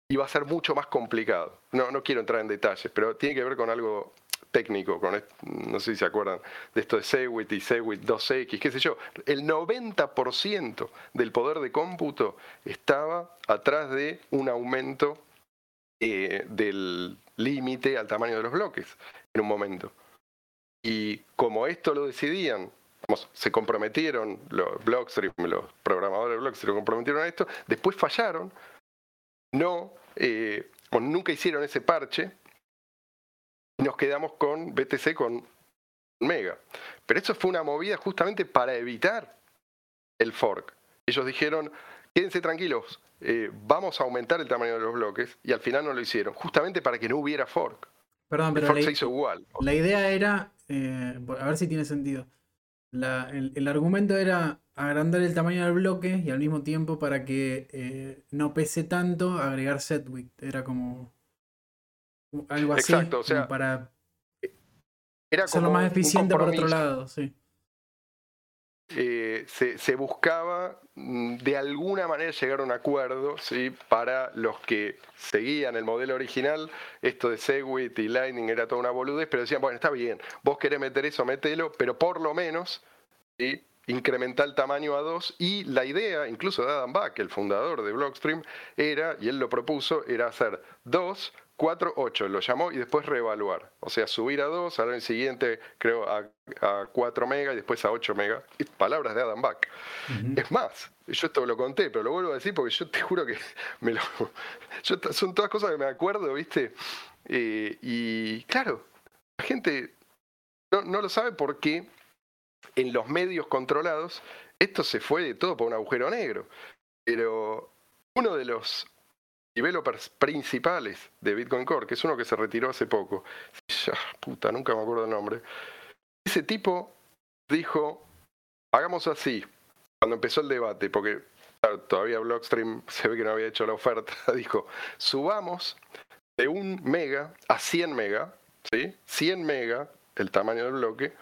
iba a ser mucho más complicado. No, no quiero entrar en detalles, pero tiene que ver con algo técnico, con no sé si se acuerdan de esto de Segwit y Segwit 2X, qué sé yo. El 90% del poder de cómputo estaba atrás de un aumento eh, del límite al tamaño de los bloques en un momento. Y como esto lo decidían, se comprometieron los Blockstream, los programadores de Blockstream comprometieron a esto, después fallaron, no, eh, nunca hicieron ese parche, y nos quedamos con BTC con Mega. Pero eso fue una movida justamente para evitar el fork. Ellos dijeron, quédense tranquilos, eh, vamos a aumentar el tamaño de los bloques, y al final no lo hicieron, justamente para que no hubiera fork. Perdón, pero la, igual. la idea era eh, a ver si tiene sentido. el, argumento era agrandar el tamaño del bloque y al mismo tiempo para que eh, no pese tanto agregar set width. Era como algo así. Exacto, o sea, para era como más eficiente por otro lado, sí. Eh, se, buscaba mm, de alguna manera llegar a un acuerdo ¿sí? para los que seguían el modelo original. Esto de Segwit y Lightning era toda una boludez, pero decían, bueno, está bien, vos querés meter eso, mételo, pero por lo menos ¿sí? incrementa el tamaño a dos y la idea, incluso de Adam Back, el fundador de Blockstream, era, y él lo propuso, era hacer dos 4.8 lo llamó y después reevaluar. O sea, subir a 2, al año siguiente creo a, a 4 mega y después a 8 mega. Palabras de Adam Back. Es más, yo esto lo conté, pero lo vuelvo a decir porque yo te juro que me lo... Son todas cosas que me acuerdo, ¿viste? Eh, y claro, la gente no, no lo sabe porque en los medios controlados esto se fue de todo por un agujero negro. Pero uno de los developers principales de Bitcoin Core, que es uno que se retiró hace poco. Puta, nunca me acuerdo el nombre. Ese tipo dijo, hagamos así, cuando empezó el debate, porque todavía Blockstream se ve que no había hecho la oferta, dijo, subamos de un mega a 100 mega, ¿sí? 100 mega el tamaño del bloque,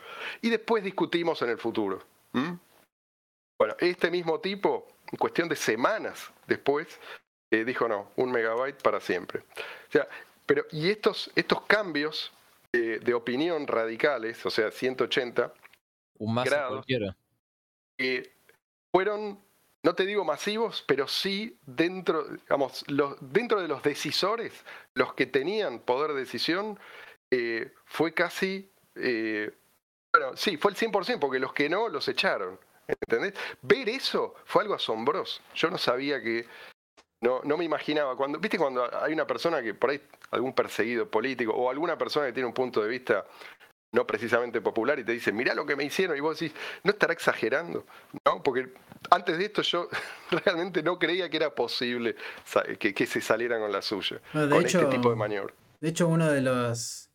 y después discutimos en el futuro. Bueno, este mismo tipo, en cuestión de semanas después, eh, dijo no, un megabyte para siempre. O sea, pero, y estos, estos cambios de, opinión radicales, o sea, 180 un más grados, eh, fueron, no te digo masivos, pero sí dentro, digamos, los, dentro de los decisores, los que tenían poder de decisión, eh, fue casi, bueno, sí, fue el 100%, porque los que no, los echaron. ¿Entendés? Ver eso fue algo asombroso. Yo no sabía que no, no me imaginaba. Cuando, ¿Viste cuando hay una persona que por ahí, algún perseguido político o alguna persona que tiene un punto de vista no precisamente popular y te dice, mirá lo que me hicieron, y vos decís, ¿no estará exagerando? ¿No? Porque antes de esto yo realmente no creía que era posible que, se salieran con la suya, con este tipo de maniobra. De hecho, una de las,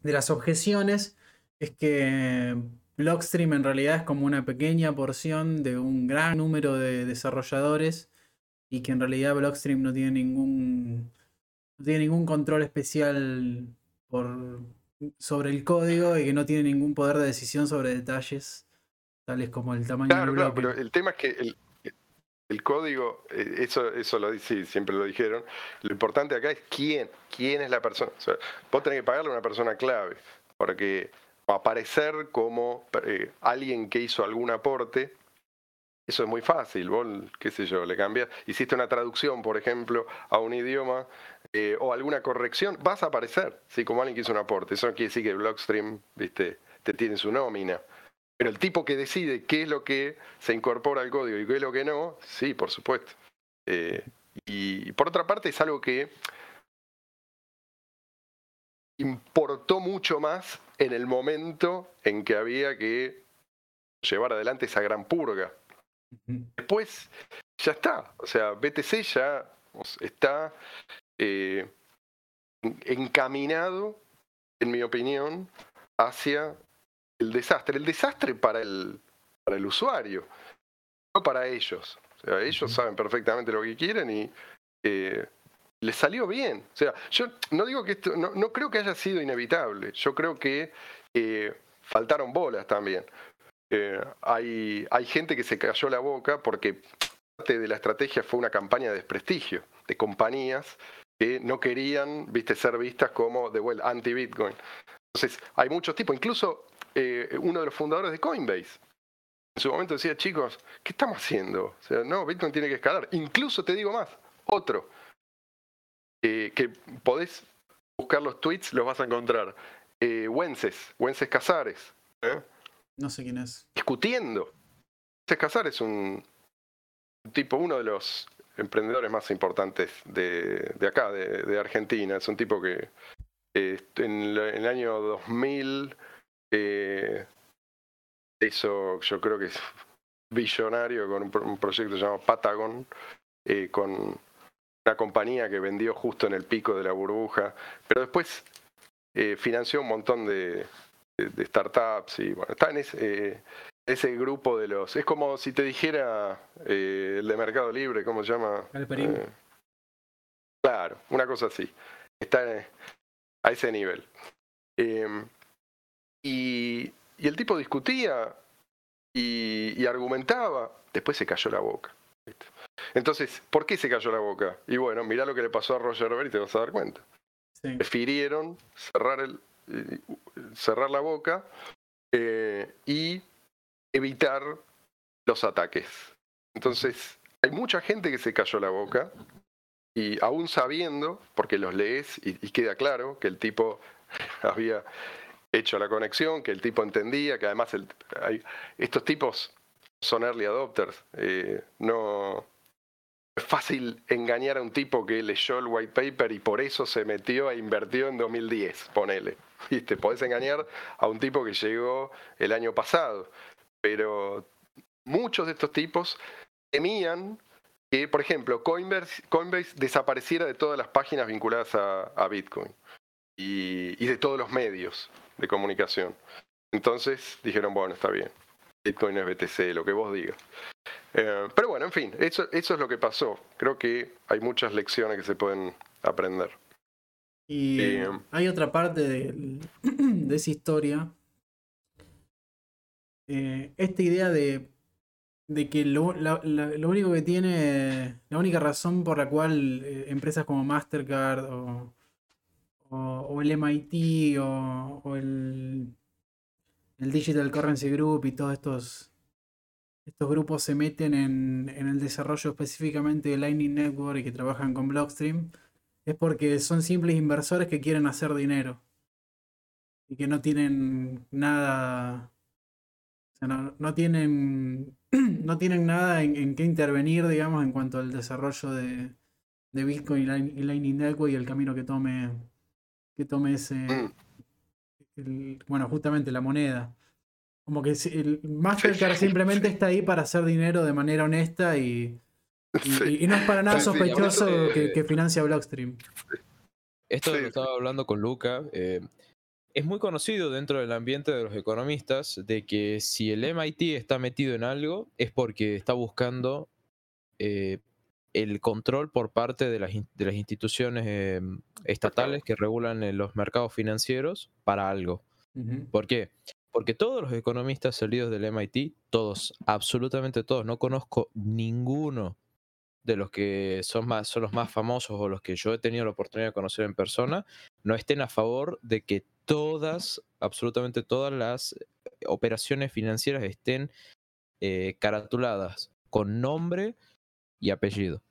de las objeciones es que Blockstream en realidad es como una pequeña porción de un gran número de desarrolladores y que en realidad Blockstream no tiene ningún no tiene ningún control especial por sobre el código y que no tiene ningún poder de decisión sobre detalles tales como el tamaño del bloque. Claro, pero el tema es que el, el código, eh, eso, eso lo sí, siempre lo dijeron. Lo importante acá es quién, quién es la persona. O sea, vos tenés que pagarle a una persona clave, porque aparecer como eh, alguien que hizo algún aporte eso es muy fácil, vos, qué sé yo, le cambias, hiciste una traducción, por ejemplo, a un idioma eh, o alguna corrección, vas a aparecer, ¿sí? como alguien que hizo un aporte. Eso no quiere decir que Blockstream, viste, te tiene su nómina. Pero el tipo que decide qué es lo que se incorpora al código y qué es lo que no, sí, por supuesto. Eh, y por otra parte es algo que importó mucho más en el momento en que había que llevar adelante esa gran purga. Después ya está, o sea, BTC ya está eh, encaminado, en mi opinión, hacia el desastre. El desastre para el, para el usuario, no para ellos. O sea, ellos saben perfectamente lo que quieren y eh, les salió bien. O sea, yo no digo que esto, no, no creo que haya sido inevitable. Yo creo que eh, faltaron bolas también. Eh, hay, hay gente que se cayó la boca porque parte de la estrategia fue una campaña de desprestigio de compañías que no querían viste, ser vistas como de well, anti-Bitcoin. Entonces, hay muchos tipos, incluso eh, uno de los fundadores de Coinbase. En su momento decía, chicos, ¿qué estamos haciendo? O sea, no, Bitcoin tiene que escalar. Incluso te digo más, otro, eh, que podés buscar los tweets, los vas a encontrar. Eh, Wences, Wences Casares. No sé quién es. Discutiendo. Casar es un, tipo, uno de los emprendedores más importantes de, acá, de, Argentina. Es un tipo que en, el año 2000 eh, hizo, yo creo que es billonario con un, proyecto llamado Patagon, eh, con una compañía que vendió justo en el pico de la burbuja, pero después eh, financió un montón de, startups y bueno, está en ese, ese grupo de los... Es como si te dijera el de Mercado Libre, ¿cómo se llama? claro, una cosa así. Está a ese nivel. Em, y, el tipo discutía y, argumentaba, después se cayó la boca. Entonces, ¿por qué se cayó la boca? Y bueno, mirá lo que le pasó a Roger Ver y te vas a dar cuenta. Prefirieron cerrar, el, cerrar la boca eh, y evitar los ataques. Entonces, hay mucha gente que se cayó la boca y aún sabiendo, porque los lees y, queda claro que el tipo había hecho la conexión, que el tipo entendía, que además estos tipos son early adopters. Eh, no es fácil engañar a un tipo que leyó el white paper y por eso se metió e invirtió en 2010, ponele. ¿Viste? Podés engañar a un tipo que llegó el año pasado. Pero muchos de estos tipos temían que, por ejemplo, Coinbase, Coinbase desapareciera de todas las páginas vinculadas a, Bitcoin y, de todos los medios de comunicación. Entonces dijeron, bueno, está bien, Bitcoin es BTC, lo que vos digas. Eh, pero bueno, en fin, eso, eso es lo que pasó. Creo que hay muchas lecciones que se pueden aprender. Y eh, hay otra parte de, de esa historia. Eh, esta idea de de que lo, único que tiene, la única razón por la cual empresas como Mastercard o, o, el MIT o, el, el, Digital Currency Group y todos estos, estos grupos se meten en, en, el desarrollo específicamente de Lightning Network y que trabajan con Blockstream, es porque son simples inversores que quieren hacer dinero y que no tienen nada no, tienen, no tienen nada en, qué intervenir, digamos, en cuanto al desarrollo de, Bitcoin y Lightning Network y el camino que tome, que tome ese, bueno, justamente la moneda. Como que el Mastercard simplemente está ahí para hacer dinero de manera honesta y, y, no es para nada sospechoso que, que, financia Blockstream. Esto lo estaba hablando con Luca. Eh, es muy conocido dentro del ambiente de los economistas de que si el MIT está metido en algo es porque está buscando eh, el control por parte de las, de las instituciones em, estatales que regulan eh, los mercados financieros para algo. ¿Por qué? Porque todos los economistas salidos del MIT, todos, absolutamente todos, no conozco ninguno de los que son, más, son los más famosos o los que yo he tenido la oportunidad de conocer en persona, no estén a favor de que todas, absolutamente todas las operaciones financieras estén eh, caratuladas con nombre y apellido.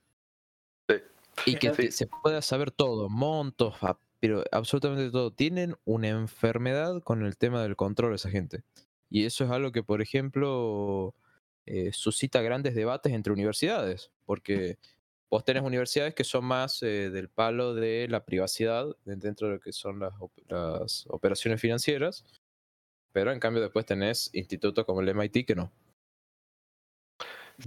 Y que se pueda saber todo, montos, pero absolutamente todo. Tienen una enfermedad con el tema del control esa gente. Y eso es algo que, por ejemplo, eh, suscita grandes debates entre universidades, porque vos tenés universidades que son más eh, del palo de la privacidad dentro de lo que son las, operaciones financieras, pero en cambio después tenés institutos como el MIT que no.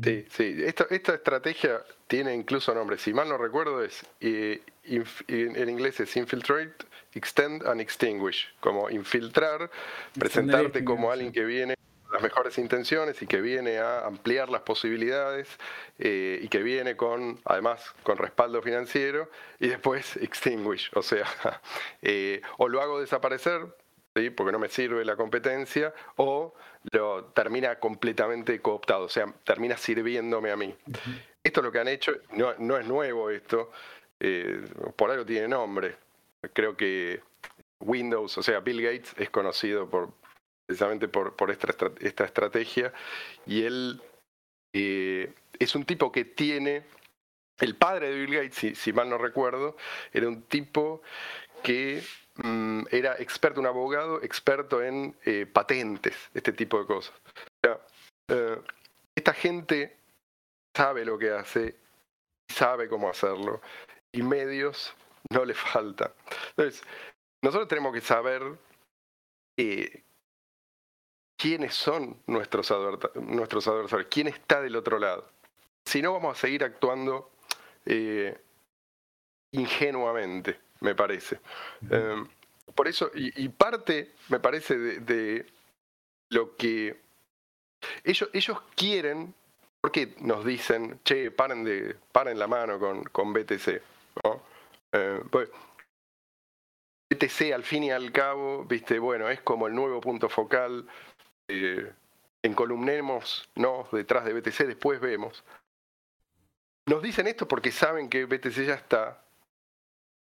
Sí, sí. Esta, estrategia tiene incluso nombre. Si mal no recuerdo, es eh, en inglés es infiltrate, extend and extinguish. Como infiltrar, presentarte como alguien que viene las mejores intenciones y que viene a ampliar las posibilidades eh, y que viene con, además, con respaldo financiero y después extinguish, o sea, eh, o lo hago desaparecer, ¿sí? porque no me sirve la competencia, o lo termina completamente cooptado, o sea, termina sirviéndome a mí. Esto es lo que han hecho, no, no es nuevo esto, eh, por algo tiene nombre. Creo que Windows, o sea, Bill Gates es conocido por, precisamente por, por esta, esta, estrategia. Y él eh, es un tipo que tiene, el padre de Bill Gates, si, mal no recuerdo, era un tipo que mm, era experto, un abogado experto en eh, patentes, este tipo de cosas. Eh, esta gente sabe lo que hace, sabe cómo hacerlo, y medios no le faltan. Entonces, nosotros tenemos que saber quiénes son nuestros, adversarios, quién está del otro lado. Si no, vamos a seguir actuando eh, ingenuamente, me parece. Em, por eso, y, parte, me parece, de, lo que ellos, ellos quieren, porque nos dicen, che, paren, de, paren la mano con, con BTC. Eh, pues, BTC al fin y al cabo, viste, bueno, es como el nuevo punto focal. Eh, encolumnemos no detrás de BTC, después vemos. Nos dicen esto porque saben que BTC ya está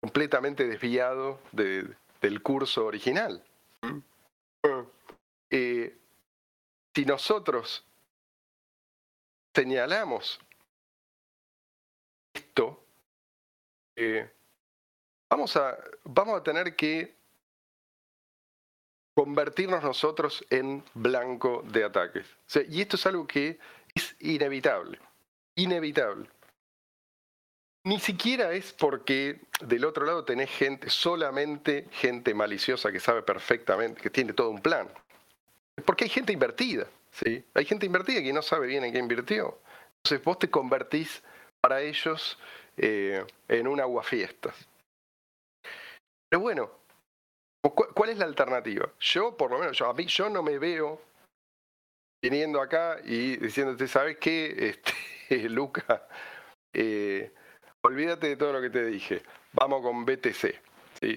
completamente desviado del curso original. Eh, si nosotros señalamos esto, eh, vamos, a, vamos a tener que convertirnos nosotros en blanco de ataques. y esto es algo que es inevitable, inevitable. Ni siquiera es porque del otro lado tenés gente, solamente gente maliciosa que sabe perfectamente, que tiene todo un plan. Es porque hay gente invertida, ¿sí? Hay gente invertida que no sabe bien en qué invirtió. Entonces vos te convertís para ellos eh, en un aguafiestas. Pero bueno, ¿cuál es la alternativa? Yo, por lo menos, yo, a mí, yo no me veo viniendo acá y diciéndote, ¿sabes qué, este, Luca? Eh, olvídate de todo lo que te dije, vamos con BTC.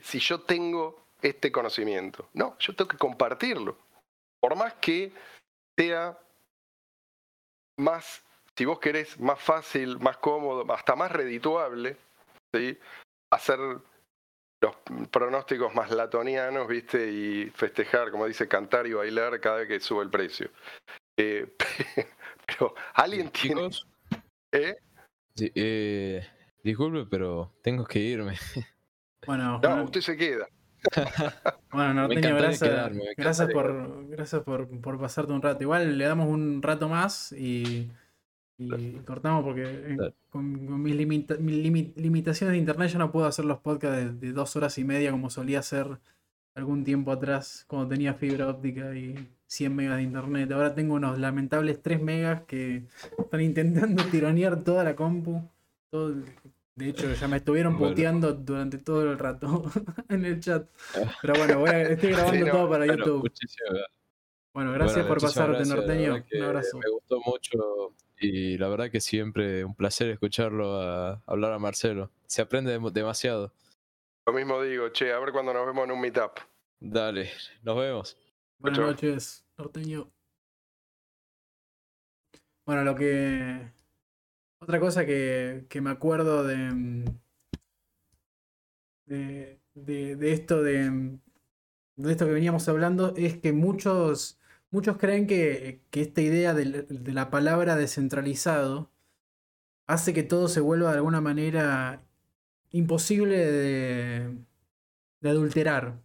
Si yo tengo este conocimiento, no, yo tengo que compartirlo. Por más que sea más, si vos querés, más fácil, más cómodo, hasta más redituable, ¿sí? hacer los pronósticos más latonianos, ¿viste? Y festejar, como dice, cantar y bailar cada vez que sube el precio. Eh, pero alguien tiene... ¿Eh? Sí, eh, Disculpe, pero tengo que irme. Bueno, no, usted se queda. Bueno, Norteño, gracias, gracias, por, gracias por, por, pasarte un rato. Igual le damos un rato más y, cortamos porque con, mis, limitaciones de internet ya no puedo hacer los podcasts de, dos horas y media como solía hacer algún tiempo atrás cuando tenía fibra óptica y 100 megas de internet. Ahora tengo unos lamentables 3 megas que están intentando tironear toda la compu. Todo, de hecho, ya me estuvieron puteando durante todo el rato en el chat. Pero bueno, voy a, estoy grabando todo para YouTube. Bueno, gracias por pasarte, norteño. Un abrazo. Me gustó mucho y la verdad que siempre un placer escucharlo a, hablar a Marcelo. Se aprende demasiado. Lo mismo digo, che, a ver cuando nos vemos en un meetup. Dale, nos vemos. Buenas noches, norteño. Bueno, lo que otra cosa que, me acuerdo mm, de, de, esto de, de, esto que veníamos hablando es que muchos, muchos creen que, esta idea de, la palabra descentralizado hace que todo se vuelva de alguna manera imposible de, de adulterar.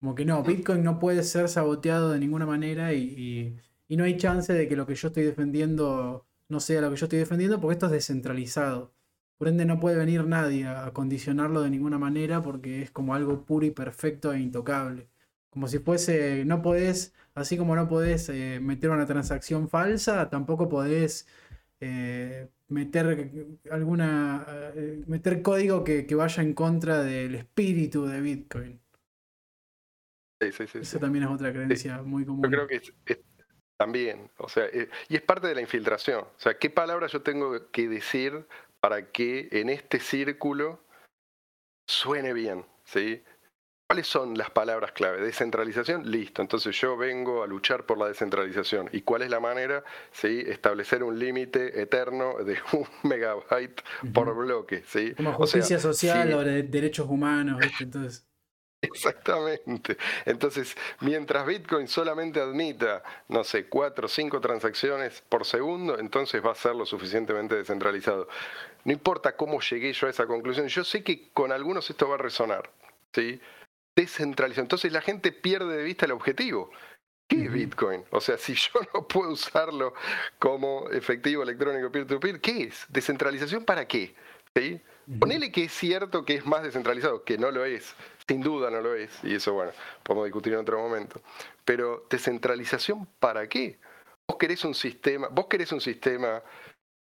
Como que no, Bitcoin no puede ser saboteado de ninguna manera y, y no hay chance de que lo que yo estoy defendiendo no sea lo que yo estoy defendiendo, porque esto es descentralizado. Por ende no puede venir nadie a condicionarlo de ninguna manera porque es como algo puro y perfecto e intocable. Como si fuese, no podés, así como no podés eh, meter una transacción falsa, tampoco podés eh, meter alguna eh, meter código que, vaya en contra del espíritu de Bitcoin. Sí, sí, sí, Eso también es otra creencia muy común. Yo creo que también, o sea, eh, y es parte de la infiltración. O sea, ¿qué palabras yo tengo que decir para que en este círculo suene bien? ¿sí? ¿Cuáles son las palabras clave? Descentralización, listo. Entonces yo vengo a luchar por la descentralización. ¿Y cuál es la manera? ¿Sí? Establecer un límite eterno de un megabyte por bloque. ¿sí? Como justicia social o de derechos humanos. Entonces... Exactamente. Entonces, mientras Bitcoin solamente admita, no sé, cuatro o cinco transacciones por segundo, entonces va a ser lo suficientemente descentralizado. No importa cómo llegué yo a esa conclusión, yo sé que con algunos esto va a resonar. ¿sí? Descentralización. Entonces la gente pierde de vista el objetivo. ¿Qué es Bitcoin? O sea, si yo no puedo usarlo como efectivo electrónico peer-to-peer, ¿qué es? ¿Descentralización para qué? ¿Sí? Ponele que es cierto que es más descentralizado, que no lo es, sin duda no lo es, y eso, bueno, podemos discutir en otro momento. Pero descentralización, ¿para qué? Vos querés un sistema, vos querés un sistema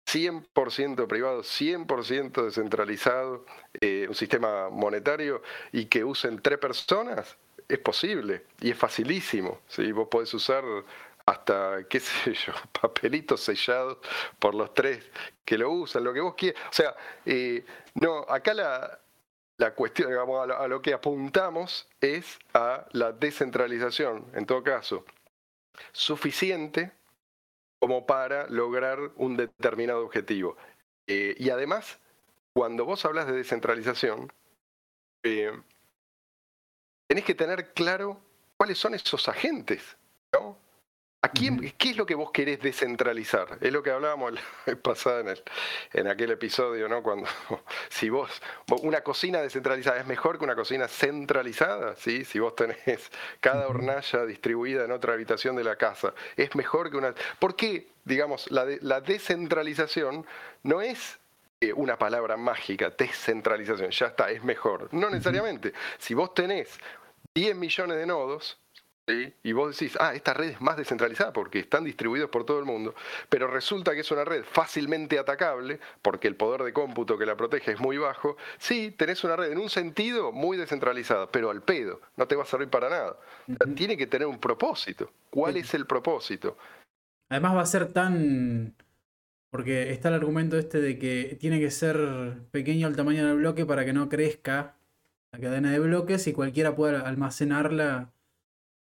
100% privado, 100% descentralizado, eh, un sistema monetario y que usen tres personas, es posible y es facilísimo. ¿sí? Vos podés usar hasta, qué sé yo, papelitos sellados por los tres que lo usan, lo que vos quieras. O sea, eh, no, acá la, la cuestión, digamos, a lo, que apuntamos es a la descentralización, en todo caso, suficiente como para lograr un determinado objetivo. Eh, y además, cuando vos hablas de descentralización, eh, tenés que tener claro cuáles son esos agentes, ¿no? ¿Qué es lo que vos querés descentralizar? Es lo que hablábamos la pasada en, en aquel episodio, ¿no? Cuando si vos, una cocina descentralizada es mejor que una cocina centralizada, ¿sí? Si vos tenés cada hornalla distribuida en otra habitación de la casa, es mejor que una. ¿Por qué, digamos, la, la descentralización no es eh, una palabra mágica, descentralización, ya está, es mejor. No necesariamente. Si vos tenés 10 millones de nodos, y vos decís, ah, esta red es más descentralizada porque están distribuidos por todo el mundo, pero resulta que es una red fácilmente atacable porque el poder de cómputo que la protege es muy bajo. Sí, tenés una red en un sentido muy descentralizada, pero al pedo, no te va a servir para nada. Tiene que tener un propósito. ¿Cuál es el propósito? Además va a ser tan... Porque está el argumento este de que tiene que ser pequeño el tamaño del bloque para que no crezca la cadena de bloques y cualquiera pueda almacenarla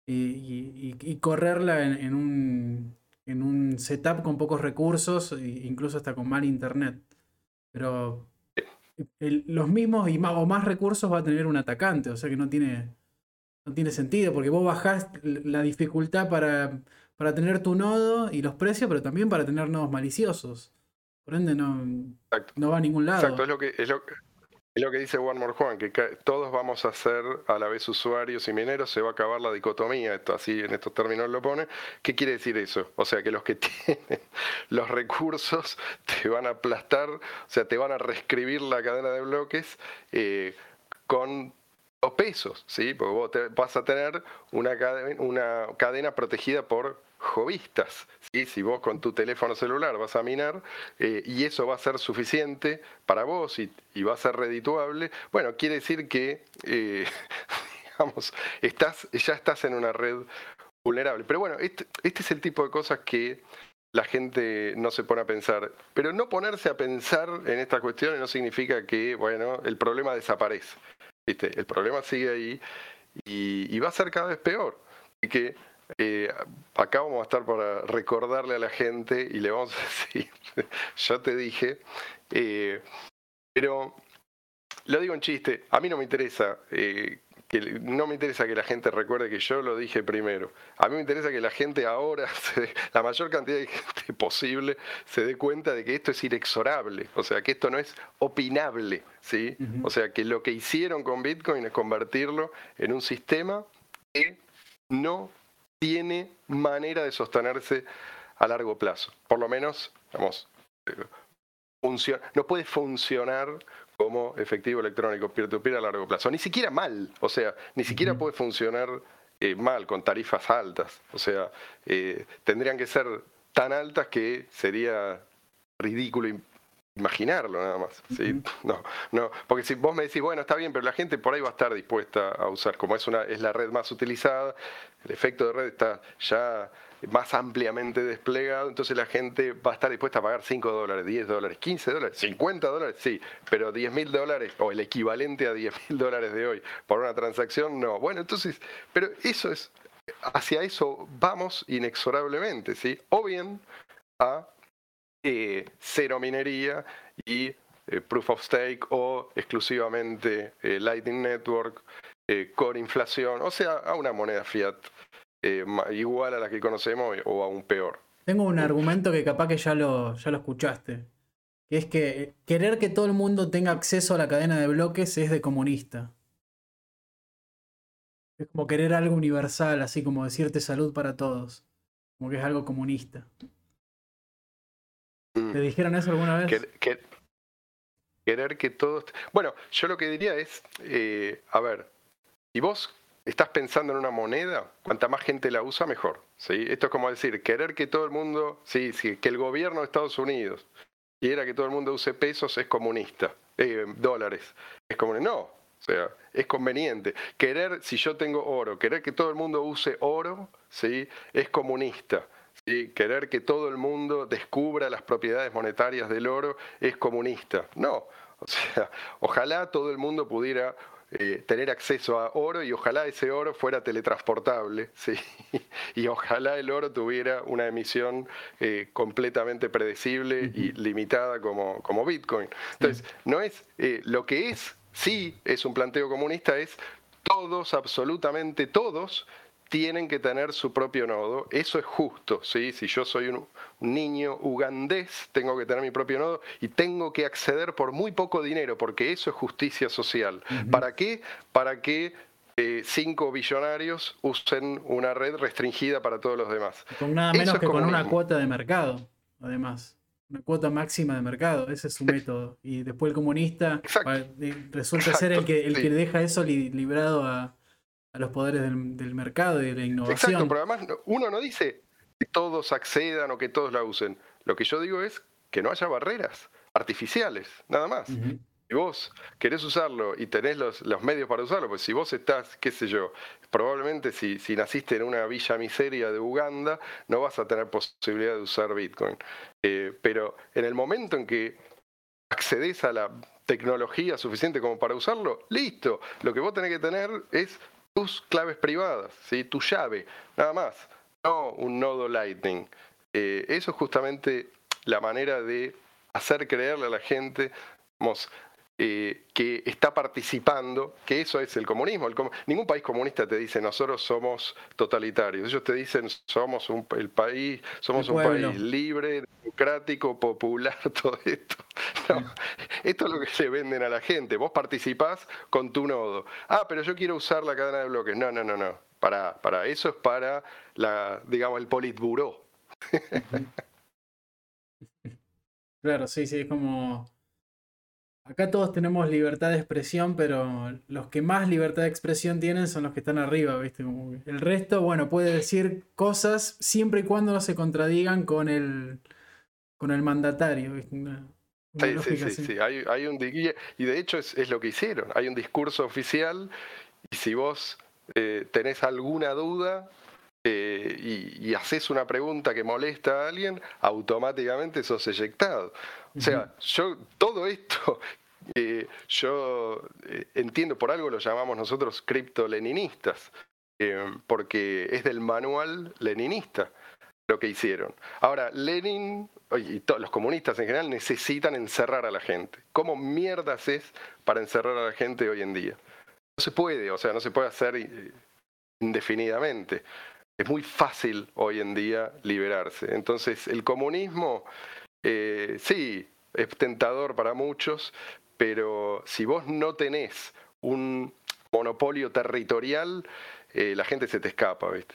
y, correrla en, un, en un setup con pocos recursos, incluso hasta con mal internet. Pero los mismos y más, o más recursos va a tener un atacante, o sea que no tiene, no tiene sentido, porque vos bajás la dificultad para, para tener tu nodo y los precios, pero también para tener nodos maliciosos. Por ende, no, no va a ningún lado. Exacto, es lo que, es lo, es lo que dice One More Juan, que todos vamos a ser a la vez usuarios y mineros, se va a acabar la dicotomía, esto así en estos términos lo pone. ¿Qué quiere decir eso? O sea, que los que tienen los recursos te van a aplastar, o sea, te van a reescribir la cadena de bloques eh, con dos pesos, ¿sí? Porque vos vas a tener una cadena, una cadena protegida por jovistas. ¿sí? Si vos con tu teléfono celular vas a minar eh, y eso va a ser suficiente para vos y, va a ser redituable, bueno, quiere decir que, eh, estás, ya estás en una red vulnerable. Pero bueno, este, este, es el tipo de cosas que la gente no se pone a pensar. Pero no ponerse a pensar en estas cuestiones no significa que, bueno, el problema desaparece. El problema sigue ahí y, y va a ser cada vez peor. Y que eh, acá vamos a estar para recordarle a la gente y le vamos a decir, ya te dije, eh, pero lo digo en chiste, a mí no me interesa. Eh, que no me interesa que la gente recuerde que yo lo dije primero. A mí me interesa que la gente ahora, la mayor cantidad de gente posible, se dé cuenta de que esto es inexorable, o sea, que esto no es opinable, ¿sí? O sea, que lo que hicieron con Bitcoin es convertirlo en un sistema que no tiene manera de sostenerse a largo plazo. Por lo menos, vamos, no puede funcionar como efectivo electrónico peer-to-peer a largo plazo. Ni siquiera mal, o sea, ni siquiera puede funcionar eh, mal con tarifas altas. O sea, eh, tendrían que ser tan altas que sería ridículo imaginarlo nada más. ¿sí? No, no, porque si vos me decís, bueno, está bien, pero la gente por ahí va a estar dispuesta a usar, como es, una, es la red más utilizada, el efecto de red está ya más ampliamente desplegado, entonces la gente va a estar dispuesta a pagar 5 dólares, 10 dólares, 15 dólares, 50 dólares, sí, pero 10 mil dólares o el equivalente a 10 mil dólares de hoy por una transacción, no. Bueno, entonces, pero eso es, hacia eso vamos inexorablemente, ¿sí? O bien a eh, cero minería y eh, proof of stake o exclusivamente eh, Lightning Network, core inflación, o sea, a una moneda fiat igual a la que conocemos o aún peor. Tengo un argumento que capaz que ya lo, ya lo escuchaste, que es que querer que todo el mundo tenga acceso a la cadena de bloques es de comunista. Es como querer algo universal, así como decirte salud para todos. Como que es algo comunista. ¿Te dijeron eso alguna vez? querer que todos... Bueno, yo lo que diría es, eh, a ver, si vos estás pensando en una moneda, cuanta más gente la usa, mejor. ¿sí? Esto es como decir, querer que todo el mundo, sí, sí, que el gobierno de Estados Unidos quiera que todo el mundo use pesos es comunista, eh, dólares. Es como, no, o sea, es conveniente. Querer, si yo tengo oro, querer que todo el mundo use oro, ¿sí? es comunista. ¿Sí? Querer que todo el mundo descubra las propiedades monetarias del oro es comunista. No, o sea, ojalá todo el mundo pudiera eh, tener acceso a oro y ojalá ese oro fuera teletransportable, ¿sí? y ojalá el oro tuviera una emisión eh, completamente predecible y limitada como, como Bitcoin. Entonces, no es eh, lo que es, sí es un planteo comunista, es todos, absolutamente todos, tienen que tener su propio nodo. Eso es justo, ¿sí? Si yo soy un, niño ugandés, tengo que tener mi propio nodo y tengo que acceder por muy poco dinero, porque eso es justicia social. ¿Para qué? Para que eh, cinco billonarios usen una red restringida para todos los demás. Con nada menos que con una cuota de mercado, además. Una cuota máxima de mercado, ese es su método. Y después el comunista eh, resulta ser el que, el que deja eso librado a, a los poderes del, mercado y de la innovación. Exacto, pero además uno no dice que todos accedan o que todos la usen. Lo que yo digo es que no haya barreras artificiales, nada más. Si vos querés usarlo y tenés los, los, medios para usarlo, pues si vos estás, qué sé yo, probablemente si, si, naciste en una villa miseria de Uganda, no vas a tener posibilidad de usar Bitcoin. Eh, pero en el momento en que accedes a la tecnología suficiente como para usarlo, listo. Lo que vos tenés que tener es tus claves privadas, ¿sí? tu llave, nada más, no un nodo Lightning. Eh, eso es justamente la manera de hacer creerle a la gente eh, que está participando, que eso es el comunismo. ningún país comunista te dice nosotros somos totalitarios. Ellos te dicen somos un, el país, somos un país libre, democrático, popular, todo esto. esto es lo que se venden a la gente. Vos participás con tu nodo. Ah, pero yo quiero usar la cadena de bloques. No, no, no, no. Para, para eso es para la, digamos, el politburó. claro, sí, sí, es como Acá todos tenemos libertad de expresión, pero los que más libertad de expresión tienen son los que están arriba, ¿viste? el resto, bueno, puede decir cosas siempre y cuando no se contradigan con el, con el mandatario. sí, sí, sí, sí, Hay, un, y de hecho es, lo que hicieron. Hay un discurso oficial y si vos eh, tenés alguna duda, eh, y, y, haces una pregunta que molesta a alguien, automáticamente sos eyectado. O sea, yo todo esto, eh, yo eh, entiendo, por algo lo llamamos nosotros cripto-leninistas, porque es del manual leninista lo que hicieron. Ahora, Lenin y todos los comunistas en general necesitan encerrar a la gente. ¿Cómo mierdas es para encerrar a la gente hoy en día? No se puede, o sea, no se puede hacer indefinidamente es muy fácil hoy en día liberarse. Entonces, el comunismo, eh, sí, es tentador para muchos, pero si vos no tenés un monopolio territorial, eh, la gente se te escapa, ¿viste?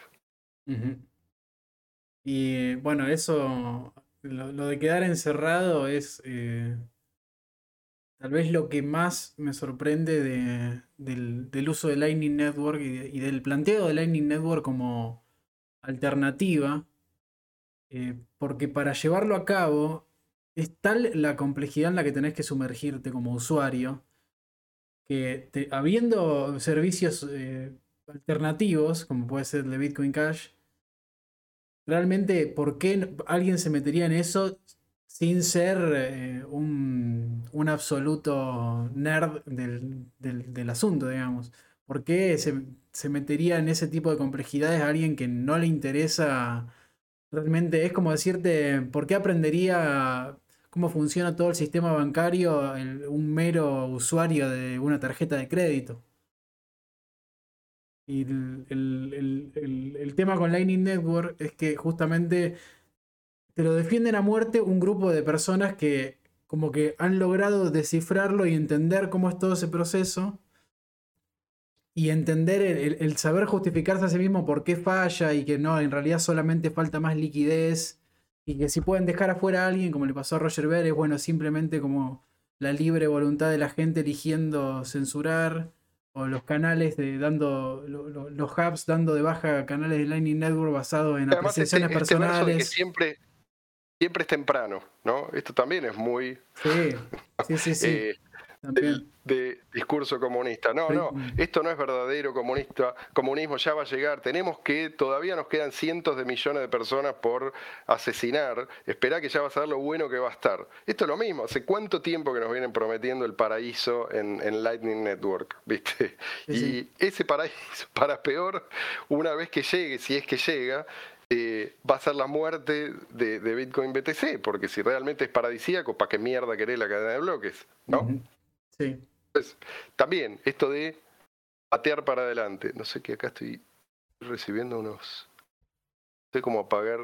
Y bueno, eso, lo, de quedar encerrado es eh, tal vez lo que más me sorprende de, del, uso de Lightning Network y del planteo de Lightning Network como alternativa, eh, porque para llevarlo a cabo es tal la complejidad en la que tenés que sumergirte como usuario, que habiendo servicios eh, alternativos, como puede ser el de Bitcoin Cash, realmente, ¿por qué alguien se metería en eso sin ser eh, un, un, absoluto nerd del, del, del asunto, digamos? ¿Por qué se, metería en ese tipo de complejidades a alguien que no le interesa realmente? Es como decirte, ¿por qué aprendería cómo funciona todo el sistema bancario un mero usuario de una tarjeta de crédito? Y el, tema con Lightning Network es que justamente te lo defienden a muerte un grupo de personas que como que han logrado descifrarlo y entender cómo es todo ese proceso y entender el, saber justificarse a sí mismo por qué falla y que no, en realidad solamente falta más liquidez y que si pueden dejar afuera a alguien, como le pasó a Roger Ver, es bueno simplemente como la libre voluntad de la gente eligiendo censurar o los canales de dando los hubs dando de baja canales de Lightning Network basados en apreciaciones este, este personales. siempre siempre es temprano, ¿no? Esto también es muy... Sí, sí, sí. sí. Eh, de, discurso comunista. No, no, esto no es verdadero comunista, comunismo ya va a llegar. Tenemos que, todavía nos quedan cientos de millones de personas por asesinar. Espera que ya vas a ver lo bueno que va a estar. Esto es lo mismo, hace cuánto tiempo que nos vienen prometiendo el paraíso en, Lightning Network, ¿viste? Y ese paraíso, para peor, una vez que llegue, si es que llega, eh, va a ser la muerte de, Bitcoin BTC, porque si realmente es paradisíaco, ¿para qué mierda querés la cadena de bloques? ¿No? Sí. Pues, también, esto de patear para adelante. No sé qué acá estoy recibiendo unos. No sé cómo apagar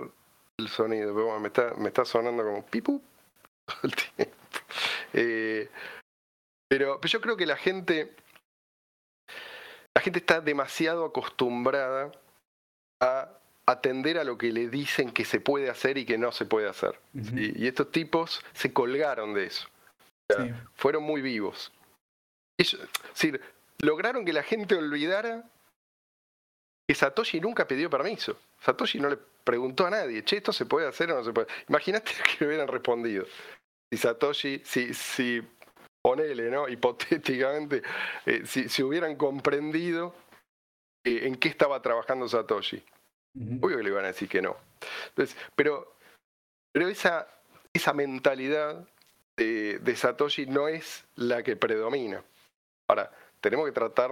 el sonido. Pero me, está, me está sonando como pipu todo el tiempo. Eh, pero, pero yo creo que la gente. La gente está demasiado acostumbrada a atender a lo que le dicen que se puede hacer y que no se puede hacer. y, estos tipos se colgaron de eso. Fueron muy vivos. Es, decir, lograron que la gente olvidara que Satoshi nunca pidió permiso. Satoshi no le preguntó a nadie, che, ¿esto se puede hacer o no se puede? Imagínate que le hubieran respondido. Si Satoshi, si, si ponele, ¿no? Hipotéticamente, eh, si, si, hubieran comprendido eh, en qué estaba trabajando Satoshi. Obvio que le iban a decir que no. Entonces, pero, pero esa, esa mentalidad de, Satoshi no es la que predomina. Ahora, tenemos que tratar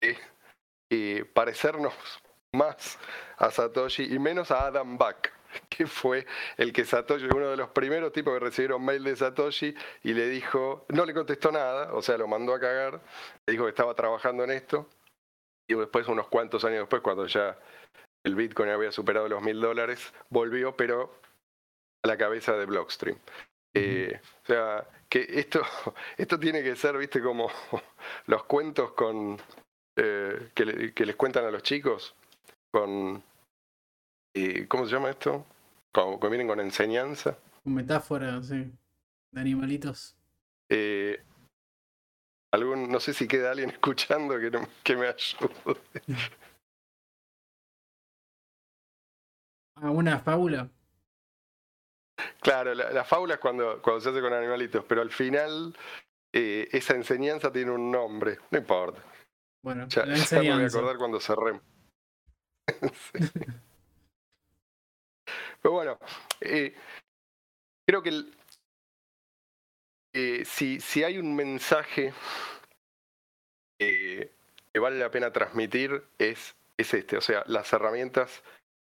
de parecernos más a Satoshi y menos a Adam Back, que fue el que Satoshi, uno de los primeros tipos que recibieron mail de Satoshi y le dijo, no le contestó nada, o sea, lo mandó a cagar, le dijo que estaba trabajando en esto, y después, unos cuantos años después, cuando ya el Bitcoin había superado los mil dólares, volvió, pero a la cabeza de Blockstream. Eh, o sea, que esto, esto tiene que ser, viste, como los cuentos con eh, que, les cuentan a los chicos, con eh, ¿cómo se llama esto? Como, que vienen con enseñanza. Metáfora, sí. De animalitos. algún, no sé si queda alguien escuchando que, que me ayude. ¿Alguna fábula? Claro, la, la, fábula es cuando, cuando se hace con animalitos, pero al final eh, esa enseñanza tiene un nombre, no importa. Bueno, ya, la enseñanza. me voy a acordar cuando cerremos. Pero bueno, eh, creo que eh, si, si hay un mensaje que vale la pena transmitir es, es este, o sea, las herramientas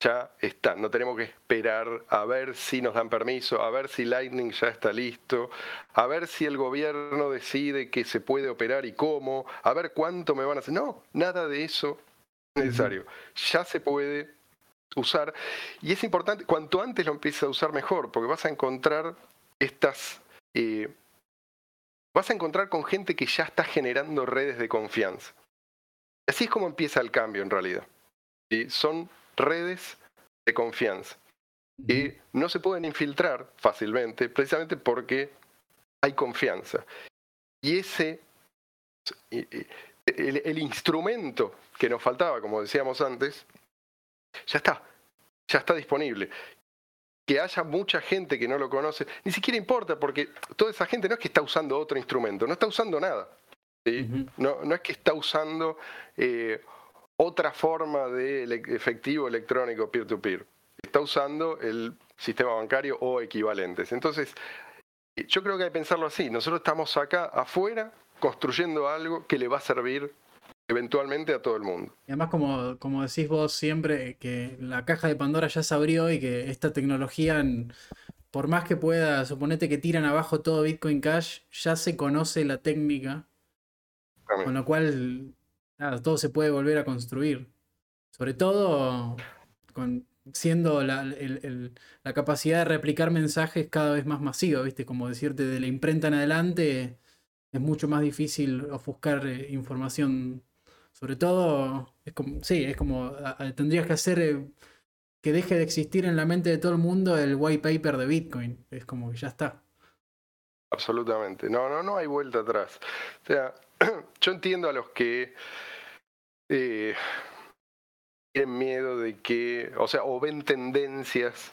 ya están. No tenemos que esperar a ver si nos dan permiso, a ver si Lightning ya está listo, a ver si el gobierno decide que se puede operar y cómo, a ver cuánto me van a hacer. No, nada de eso es necesario. Ya se puede usar. Y es importante, cuanto antes lo empieces a usar mejor, porque vas a encontrar estas... Eh, vas a encontrar con gente que ya está generando redes de confianza. Así es como empieza el cambio en realidad. Y son redes de confianza. Y no se pueden infiltrar fácilmente, precisamente porque hay confianza. Y ese, el, el, instrumento que nos faltaba, como decíamos antes, ya está, ya está disponible. Que haya mucha gente que no lo conoce, ni siquiera importa, porque toda esa gente no es que está usando otro instrumento, no está usando nada. no, no, es que está usando eh, otra forma de efectivo electrónico peer-to-peer. Está usando el sistema bancario o equivalentes. Entonces, yo creo que hay que pensarlo así. Nosotros estamos acá afuera construyendo algo que le va a servir eventualmente a todo el mundo. Y además, como, como decís vos siempre, que la caja de Pandora ya se abrió y que esta tecnología, por más que pueda, suponete que tiran abajo todo Bitcoin Cash, ya se conoce la técnica. Con lo cual todo se puede volver a construir. Sobre todo con, siendo la, la, capacidad de replicar mensajes cada vez más masiva, ¿viste? Como decirte, de la imprenta en adelante es mucho más difícil ofuscar eh, información. Sobre todo, es como, sí, es como, tendrías que hacer eh, que deje de existir en la mente de todo el mundo el white paper de Bitcoin. Es como que ya está. Absolutamente. No, no, no hay vuelta atrás. O sea, yo entiendo a los que eh, tienen miedo de que, o sea, o ven tendencias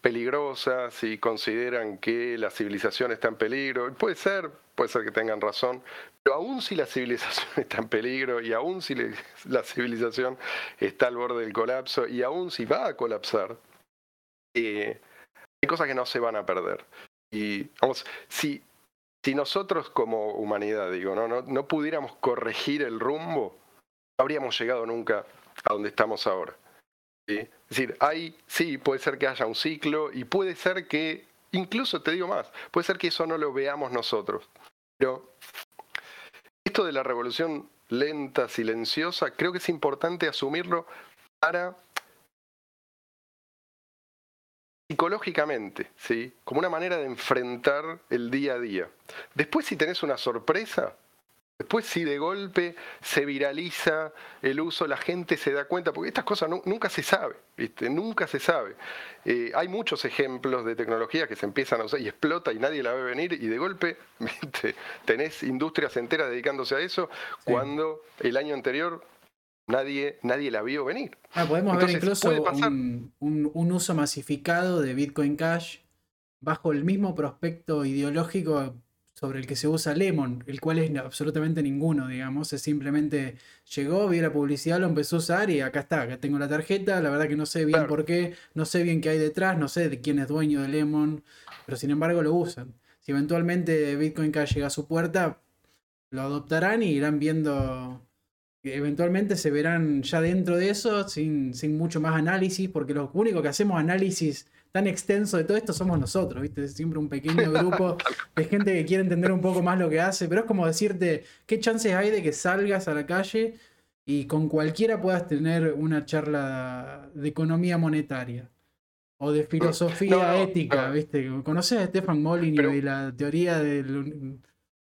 peligrosa, si consideran que la civilización está en peligro. Puede ser, puede ser que tengan razón, pero aún si la civilización está en peligro y aún si la civilización está al borde del colapso y aún si va a colapsar, eh, hay cosas que no se van a perder. Y vamos, si, si nosotros como humanidad, digo, no, no, no pudiéramos corregir el rumbo, habríamos llegado nunca a donde estamos ahora. Es decir, hay, sí, puede ser que haya un ciclo y puede ser que, incluso te digo más, puede ser que eso no lo veamos nosotros. Pero esto de la revolución lenta, silenciosa, creo que es importante asumirlo para psicológicamente, ¿sí? como una manera de enfrentar el día a día. Después si tenés una sorpresa, Después si de golpe se viraliza el uso, la gente se da cuenta, porque estas cosas nunca se sabe, ¿viste? nunca se sabe. Eh, hay muchos ejemplos de tecnología que se empiezan a usar y explota y nadie la ve venir y de golpe tenés industrias enteras dedicándose a eso cuando el año anterior nadie, nadie la vio venir. Ah, podemos ver incluso un, un uso masificado de Bitcoin Cash bajo el mismo prospecto ideológico sobre el que se usa Lemon, el cual es absolutamente ninguno, digamos. Es simplemente llegó, vi la publicidad, lo empezó a usar y acá está, acá tengo la tarjeta. La verdad que no sé bien por qué, no sé bien qué hay detrás, no sé de quién es dueño de Lemon, pero sin embargo lo usan. Si eventualmente Bitcoin Cash llega a su puerta, lo adoptarán y irán viendo. Eventualmente se verán ya dentro de eso, sin, sin mucho más análisis, porque lo único que hacemos análisis tan extenso de todo esto somos nosotros, ¿viste? siempre un pequeño grupo de gente que quiere entender un poco más lo que hace, pero es como decirte, ¿qué chances hay de que salgas a la calle y con cualquiera puedas tener una charla de economía monetaria? O de filosofía ética, ¿viste? ¿Conoces a Stefan Molyneux y la teoría del,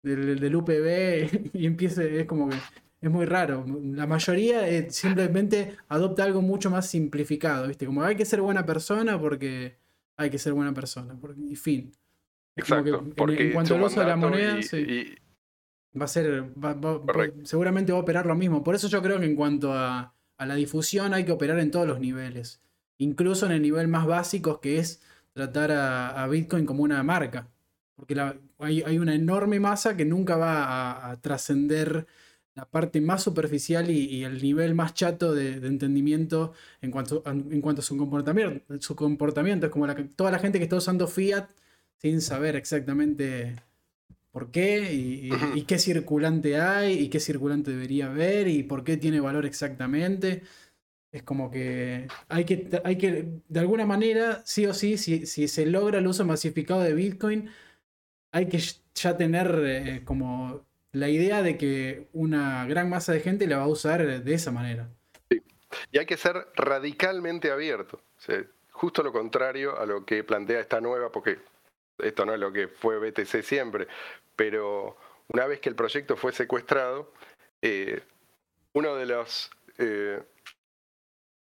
del, UPB? Y empieza, es como que es muy raro. La mayoría eh, simplemente adopta algo mucho más simplificado, ¿viste? Como hay que ser buena persona porque hay que ser buena persona. y fin. Exacto. en, cuanto al uso de la moneda, va a ser. seguramente va a operar lo mismo. Por eso yo creo que en cuanto a, la difusión hay que operar en todos los niveles. Incluso en el nivel más básico que es tratar a, Bitcoin como una marca. Porque hay, una enorme masa que nunca va a trascender la parte más superficial y, el nivel más chato de, entendimiento en cuanto, a, en cuanto a su comportamiento. Su comportamiento es como la, toda la gente que está usando Fiat sin saber exactamente por qué y, qué circulante hay y qué circulante debería haber y por qué tiene valor exactamente. Es como que hay que, hay que de alguna manera, sí o sí, si, si se logra el uso masificado de Bitcoin, hay que ya tener eh, como la idea de que una gran masa de gente la va a usar de esa manera. Sí. Y hay que ser radicalmente abierto. justo lo contrario a lo que plantea esta nueva, porque esto no es lo que fue BTC siempre, pero una vez que el proyecto fue secuestrado, eh, uno de los eh,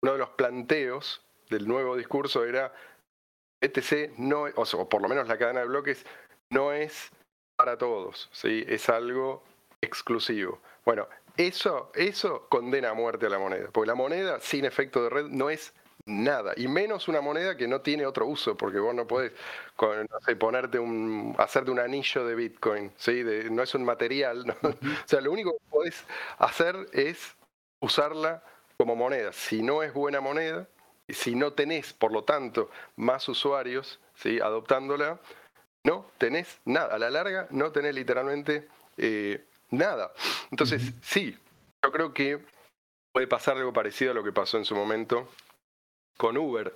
uno de los planteos del nuevo discurso era BTC no, o por lo menos la cadena de bloques, no es para todos, ¿sí? es algo exclusivo. Bueno, eso, eso condena a muerte a la moneda, porque la moneda sin efecto de red no es nada, y menos una moneda que no tiene otro uso, porque vos no podés ponerte un, hacerte un anillo de Bitcoin, ¿sí? no es un material, o sea, lo único que podés hacer es usarla como moneda. Si no es buena moneda, si no tenés, por lo tanto, más usuarios ¿sí? adoptándola, no tenés nada. A la larga no tenés literalmente eh, nada. Entonces, sí, yo creo que puede pasar algo parecido a lo que pasó en su momento con Uber.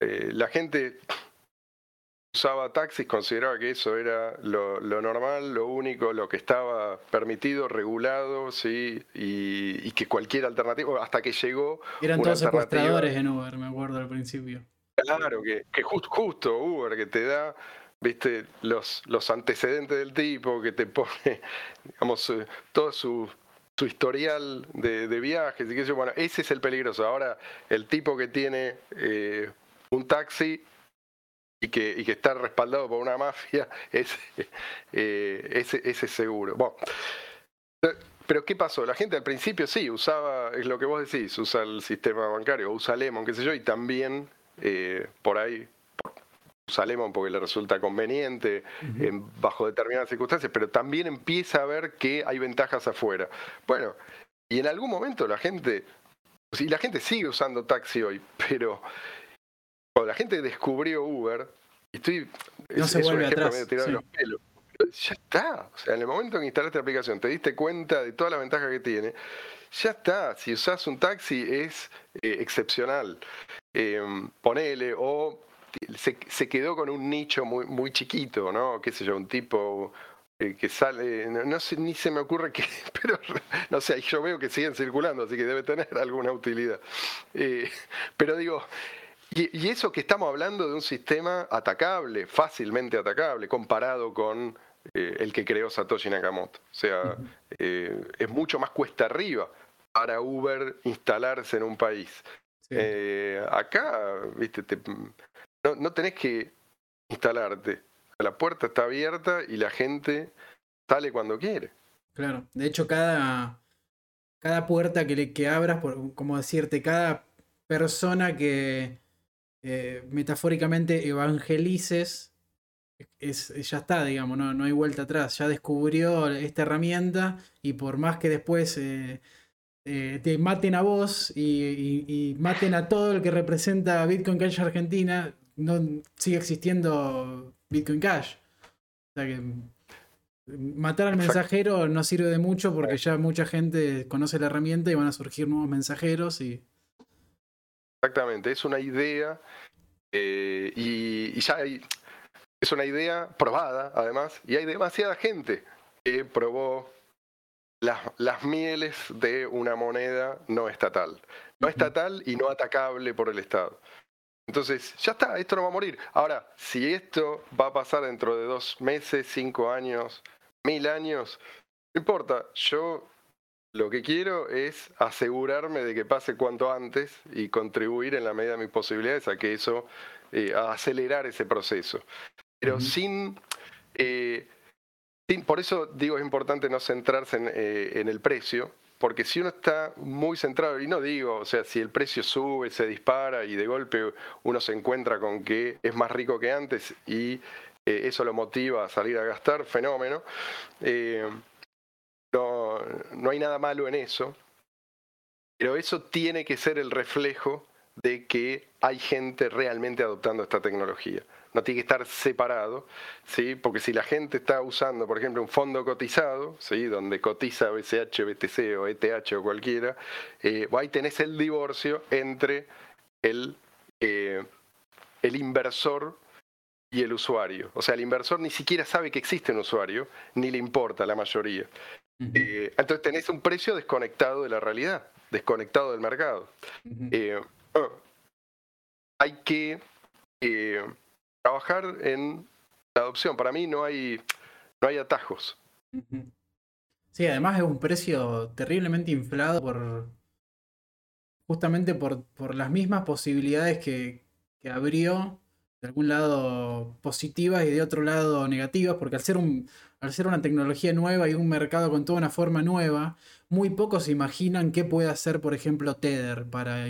Eh, la gente usaba taxis, consideraba que eso era lo, normal, lo único, lo que estaba permitido, regulado, sí, y, que cualquier alternativa, hasta que llegó. Eran todos secuestradores en Uber, me acuerdo al principio. Claro, que, que justo Uber, que te da viste, los, los antecedentes del tipo, que te pone, digamos, eh, todo su, su historial de, viajes y qué sé bueno, ese es el peligroso. Ahora, el tipo que tiene eh, un taxi y que, y que está respaldado por una mafia, ese, eh, ese es seguro. Bueno, pero ¿qué pasó? La gente al principio sí usaba, es lo que vos decís, usa el sistema bancario, usa Lemon, qué sé yo, y también por ahí Salemon porque le resulta conveniente bajo determinadas circunstancias, pero también empieza a ver que hay ventajas afuera. Bueno, y en algún momento la gente, y la gente sigue usando taxi hoy, pero cuando la gente descubrió Uber, estoy, no se vuelve atrás, los pelos, ya está. O sea, en el momento que instalaste la aplicación, te diste cuenta de toda la ventaja que tiene, ya está. Si usas un taxi es eh, excepcional. Eh, ponele, o se, quedó con un nicho muy, muy chiquito, ¿no? Qué sé yo, un tipo eh, que sale, no, sé, ni se me ocurre que, pero no sé, yo veo que siguen circulando, así que debe tener alguna utilidad. pero digo, y, eso que estamos hablando de un sistema atacable, fácilmente atacable, comparado con eh, el que creó Satoshi Nakamoto. O sea, eh, es mucho más cuesta arriba para Uber instalarse en un país. Eh, acá, viste, no, tenés que instalarte. La puerta está abierta y la gente sale cuando quiere. Claro, de hecho cada, cada puerta que, le, que abras, por, como decirte, cada persona que metafóricamente evangelices es, ya está, digamos, no, no hay vuelta atrás. Ya descubrió esta herramienta y por más que después eh, eh, te maten a vos y, maten a todo el que representa Bitcoin Cash Argentina, no sigue existiendo Bitcoin Cash. O sea que matar al mensajero no sirve de mucho porque ya mucha gente conoce la herramienta y van a surgir nuevos mensajeros y. Exactamente, es una idea eh, y, y, ya hay, es una idea probada, además, y hay demasiada gente que probó las, mieles de una moneda no estatal. No estatal y no atacable por el Estado. Entonces, ya está, esto no va a morir. Ahora, si esto va a pasar dentro de dos meses, cinco años, mil años, no importa. Yo lo que quiero es asegurarme de que pase cuanto antes y contribuir en la medida de mis posibilidades a que eso, eh, a acelerar ese proceso pero eh, sin, Por eso digo, es importante no centrarse eh, en, el precio, porque si uno está muy centrado, y no digo, o sea, si el precio sube, se dispara y de golpe uno se encuentra con que es más rico que antes y eh, eso lo motiva a salir a gastar, fenómeno. no, no hay nada malo en eso, pero eso tiene que ser el reflejo de que hay gente realmente adoptando esta tecnología no tiene que estar separado, ¿sí? porque si la gente está usando, por ejemplo, un fondo cotizado, ¿sí? donde cotiza BCH, BTC o ETH o cualquiera, eh, ahí tenés el divorcio entre el, eh, el inversor y el usuario. O sea, el inversor ni siquiera sabe que existe un usuario, ni le importa la mayoría. Eh, entonces tenés un precio desconectado de la realidad, desconectado del mercado. Oh, hay que trabajar en la adopción. Para mí no hay, no hay atajos. Sí, además es un precio terriblemente inflado por justamente por, por las mismas posibilidades que, que, abrió de algún lado positivas y de otro lado negativas, porque al ser, un, al ser una tecnología nueva y un mercado con toda una forma nueva, muy pocos imaginan qué puede hacer, por ejemplo, Tether para,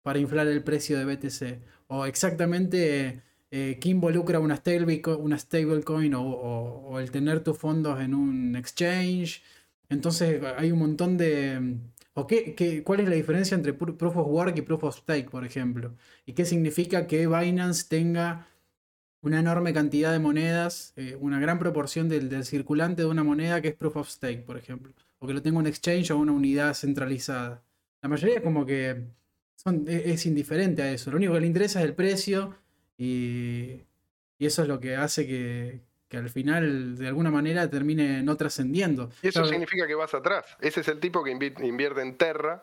para inflar el precio de BTC. O exactamente eh, ¿Qué involucra una stablecoin o, el tener tus fondos en un exchange? Entonces hay un montón de... ¿O qué, cuál es la diferencia entre Proof of Work y Proof of Stake, por ejemplo? ¿Y qué significa que Binance tenga una enorme cantidad de monedas, eh, una gran proporción del, circulante de una moneda que es Proof of Stake, por ejemplo? O que lo tenga un exchange o una unidad centralizada. La mayoría como que son, es, es indiferente a eso. Lo único que le interesa es el precio y, eso es lo que hace que, al final de alguna manera termine no trascendiendo. Y eso significa que vas atrás. Ese es el tipo que invierte en Terra,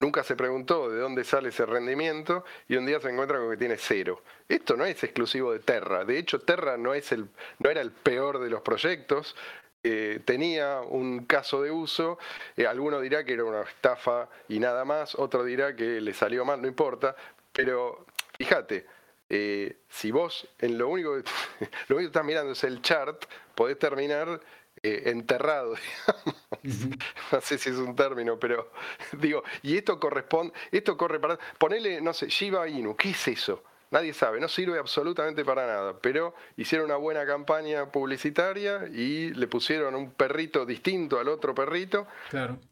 nunca se preguntó de dónde sale ese rendimiento y un día se encuentra con que tiene cero. Esto no es exclusivo de Terra. De hecho, Terra no, es el, no era el peor de los proyectos. Eh, tenía un caso de uso, eh, alguno dirá que era una estafa y nada más, otro dirá que le salió mal, no importa, pero fíjate, eh, si vos en lo único, que, lo único que estás mirando es el chart, podés terminar eh, enterrado, no sé si es un término, pero digo, y esto corresponde, esto corre para, ponele, no sé, Shiba Inu, ¿qué es eso? nadie sabe, no sirve absolutamente para nada, pero hicieron una buena campaña publicitaria y le pusieron un perrito distinto al otro perrito,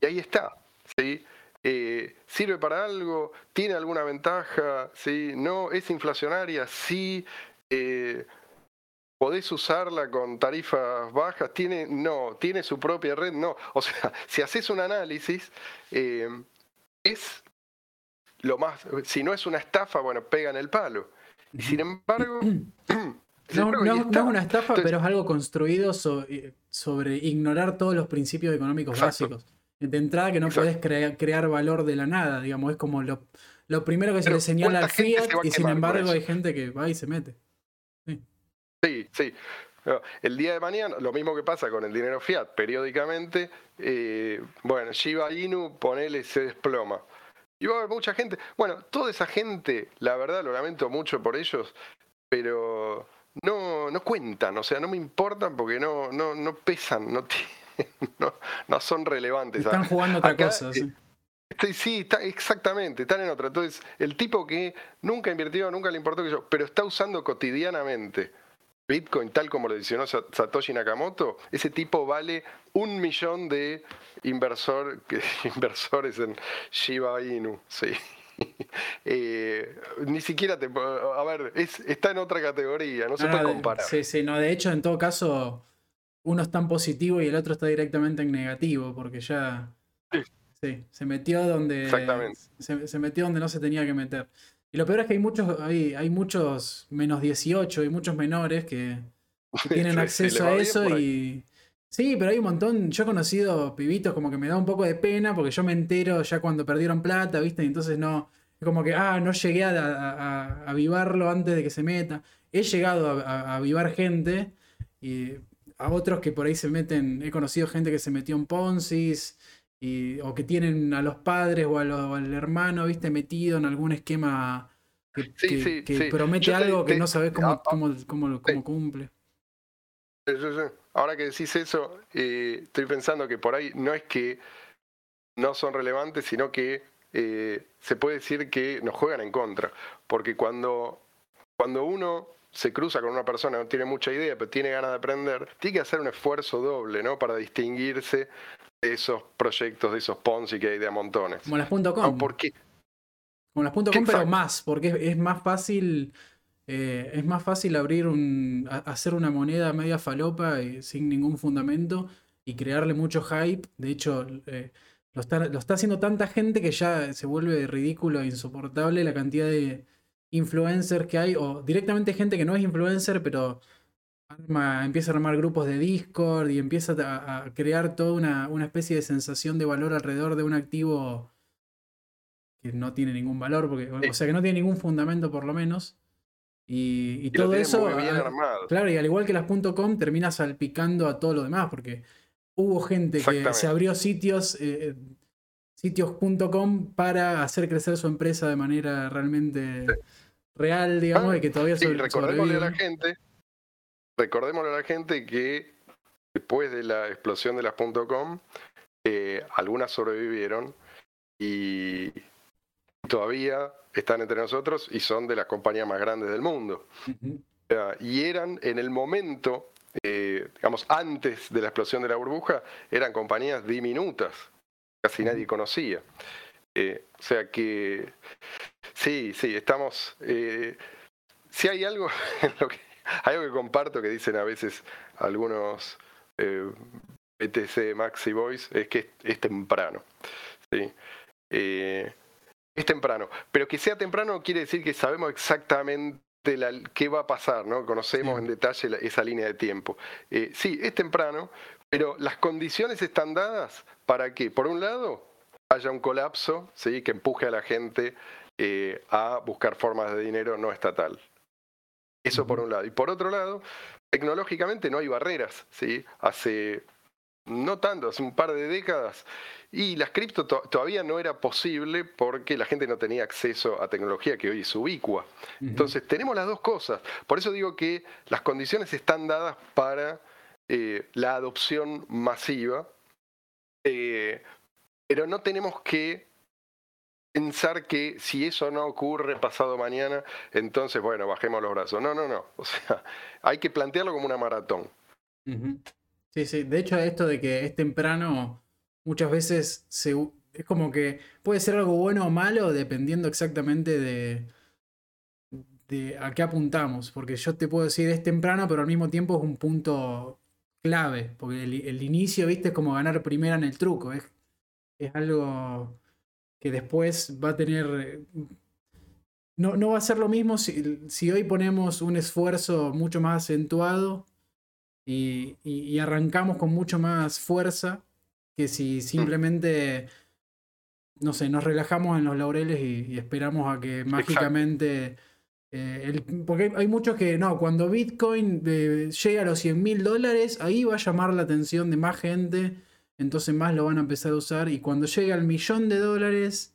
y ahí está, ¿sí? Eh, ¿Sirve para algo? ¿Tiene alguna ventaja? ¿Sí? ¿No? ¿Es inflacionaria? Sí. Eh, ¿Podés usarla con tarifas bajas? ¿Tiene? No. ¿Tiene su propia red? No. O sea, si haces un análisis, eh, es lo más. Si no es una estafa, bueno, pega en el palo. Y sin embargo. no, es una estafa, pero es algo construido sobre ignorar todos los principios económicos básicos de entrada que no puedes crear valor de la nada, digamos, es como lo, lo primero que se le señala al Fiat y sin embargo hay gente que va y se mete. Sí, sí. El día de mañana, lo mismo que pasa con el dinero fiat, periódicamente, eh, bueno, Shiba Inu, ponele, se desploma. Y va a haber mucha gente. Bueno, toda esa gente, la verdad, lo lamento mucho por ellos, pero no, no cuentan, o sea, no me importan porque no, no, no pesan, no tienen no, no son relevantes. Están jugando otra cosa. Sí. Sí, está, exactamente, están en otra. Entonces, el tipo que nunca invirtió, nunca le importó que yo, pero está usando cotidianamente Bitcoin tal como lo decidió Satoshi Nakamoto, ese tipo vale un millón de inversor, inversores en Shiba Inu. Sí. Eh, ni siquiera te. A ver, está en otra categoría, no se puede comparar. Sí, sí, no, de hecho, en todo caso uno está en positivo y el otro está directamente en negativo, porque ya sí, se metió donde se, metió donde no se tenía que meter. Y lo peor es que hay muchos, hay, hay muchos menos 18 y muchos menores que, tienen acceso a eso y. Sí, pero hay un montón. Yo he conocido pibitos como que me da un poco de pena porque yo me entero ya cuando perdieron plata, ¿viste? Y entonces no. Es como que, ah, no llegué a, avivarlo antes de que se meta. He llegado a, avivar gente, y, a otros que por ahí se meten, he conocido gente que se metió en Ponzi's, y, o que tienen a los padres o, al hermano, viste, metido en algún esquema que, promete algo que no sabes cómo, ah, ah, cómo, cumple. Ahora que decís eso, eh, estoy pensando que por ahí no es que no son relevantes, sino que eh, se puede decir que nos juegan en contra. Porque cuando, cuando uno se cruza con una persona que no tiene mucha idea, pero tiene ganas de aprender, tiene que hacer un esfuerzo doble, ¿no? Para distinguirse de esos proyectos, de esos Ponzi que hay de a montones. Como las .com. ¿Por qué? Como las .com, pero más, porque es, más fácil... Eh, es más fácil abrir un. hacer una moneda media falopa y sin ningún fundamento y crearle mucho hype. De hecho, eh, lo, está, lo está haciendo tanta gente que ya se vuelve ridículo e insoportable la cantidad de, influencers que hay, o directamente gente que no es influencer, pero empieza a armar grupos de Discord y empieza a, crear toda una, especie de sensación de valor alrededor de un activo que no tiene ningún valor, porque, o sea, que no tiene ningún fundamento por lo menos. Y, todo eso, claro, y al igual que las .com, termina salpicando a todo lo demás, porque hubo gente que se abrió sitios, eh, eh, sitios.com para hacer crecer su empresa de manera realmente real, digamos, y que todavía sí, recordémosle a la gente, recordémosle a la gente que después de la explosión de las .com, eh, algunas sobrevivieron y todavía están entre nosotros y son de las compañías más grandes del mundo. y eran en el momento, eh, digamos, antes de la explosión de la burbuja, eran compañías diminutas, casi nadie conocía. Eh, o sea que sí, sí, estamos. Eh, si hay algo, lo que, hay algo que comparto que dicen a veces algunos eh, ETC Maxi Boys, es que es, temprano. ¿sí? Eh, es temprano. Pero que sea temprano quiere decir que sabemos exactamente qué va a pasar, ¿no? Conocemos en detalle esa línea de tiempo. sí, es temprano, pero las condiciones están dadas para que, por un lado, haya un colapso ¿sí? que empuje a la gente eh, a buscar formas de dinero no estatal. Eso por un lado. Y por otro lado, tecnológicamente no hay barreras. ¿sí? Hace no tanto, hace un par de décadas, y las cripto todavía no era posible porque la gente no tenía acceso a tecnología que hoy es ubicua. Entonces tenemos las dos cosas. Por eso digo que las condiciones están dadas para eh, la adopción masiva, eh, pero no tenemos que pensar que si eso no ocurre pasado mañana, entonces, bueno, bajemos los brazos. No, no, no. O sea, hay que plantearlo como una maratón. Sí, sí. De hecho, esto de que es temprano, muchas veces es como que puede ser algo bueno o malo dependiendo exactamente de a qué apuntamos. Porque yo te puedo decir es temprano, pero al mismo tiempo es un punto clave. Porque el, inicio, viste, es como ganar primera en el truco. Es, es algo que después va a tener... No, no va a ser lo mismo si, si hoy ponemos un esfuerzo mucho más acentuado y, arrancamos con mucho más fuerza que si mm. simplemente, no sé, nos relajamos en los laureles y, esperamos a que mágicamente... Eh, porque hay, muchos que no, cuando Bitcoin eh, llega a los 100 mil dólares, ahí va a llamar la atención de más gente, entonces más lo van a empezar a usar. Y cuando llegue al millón de dólares,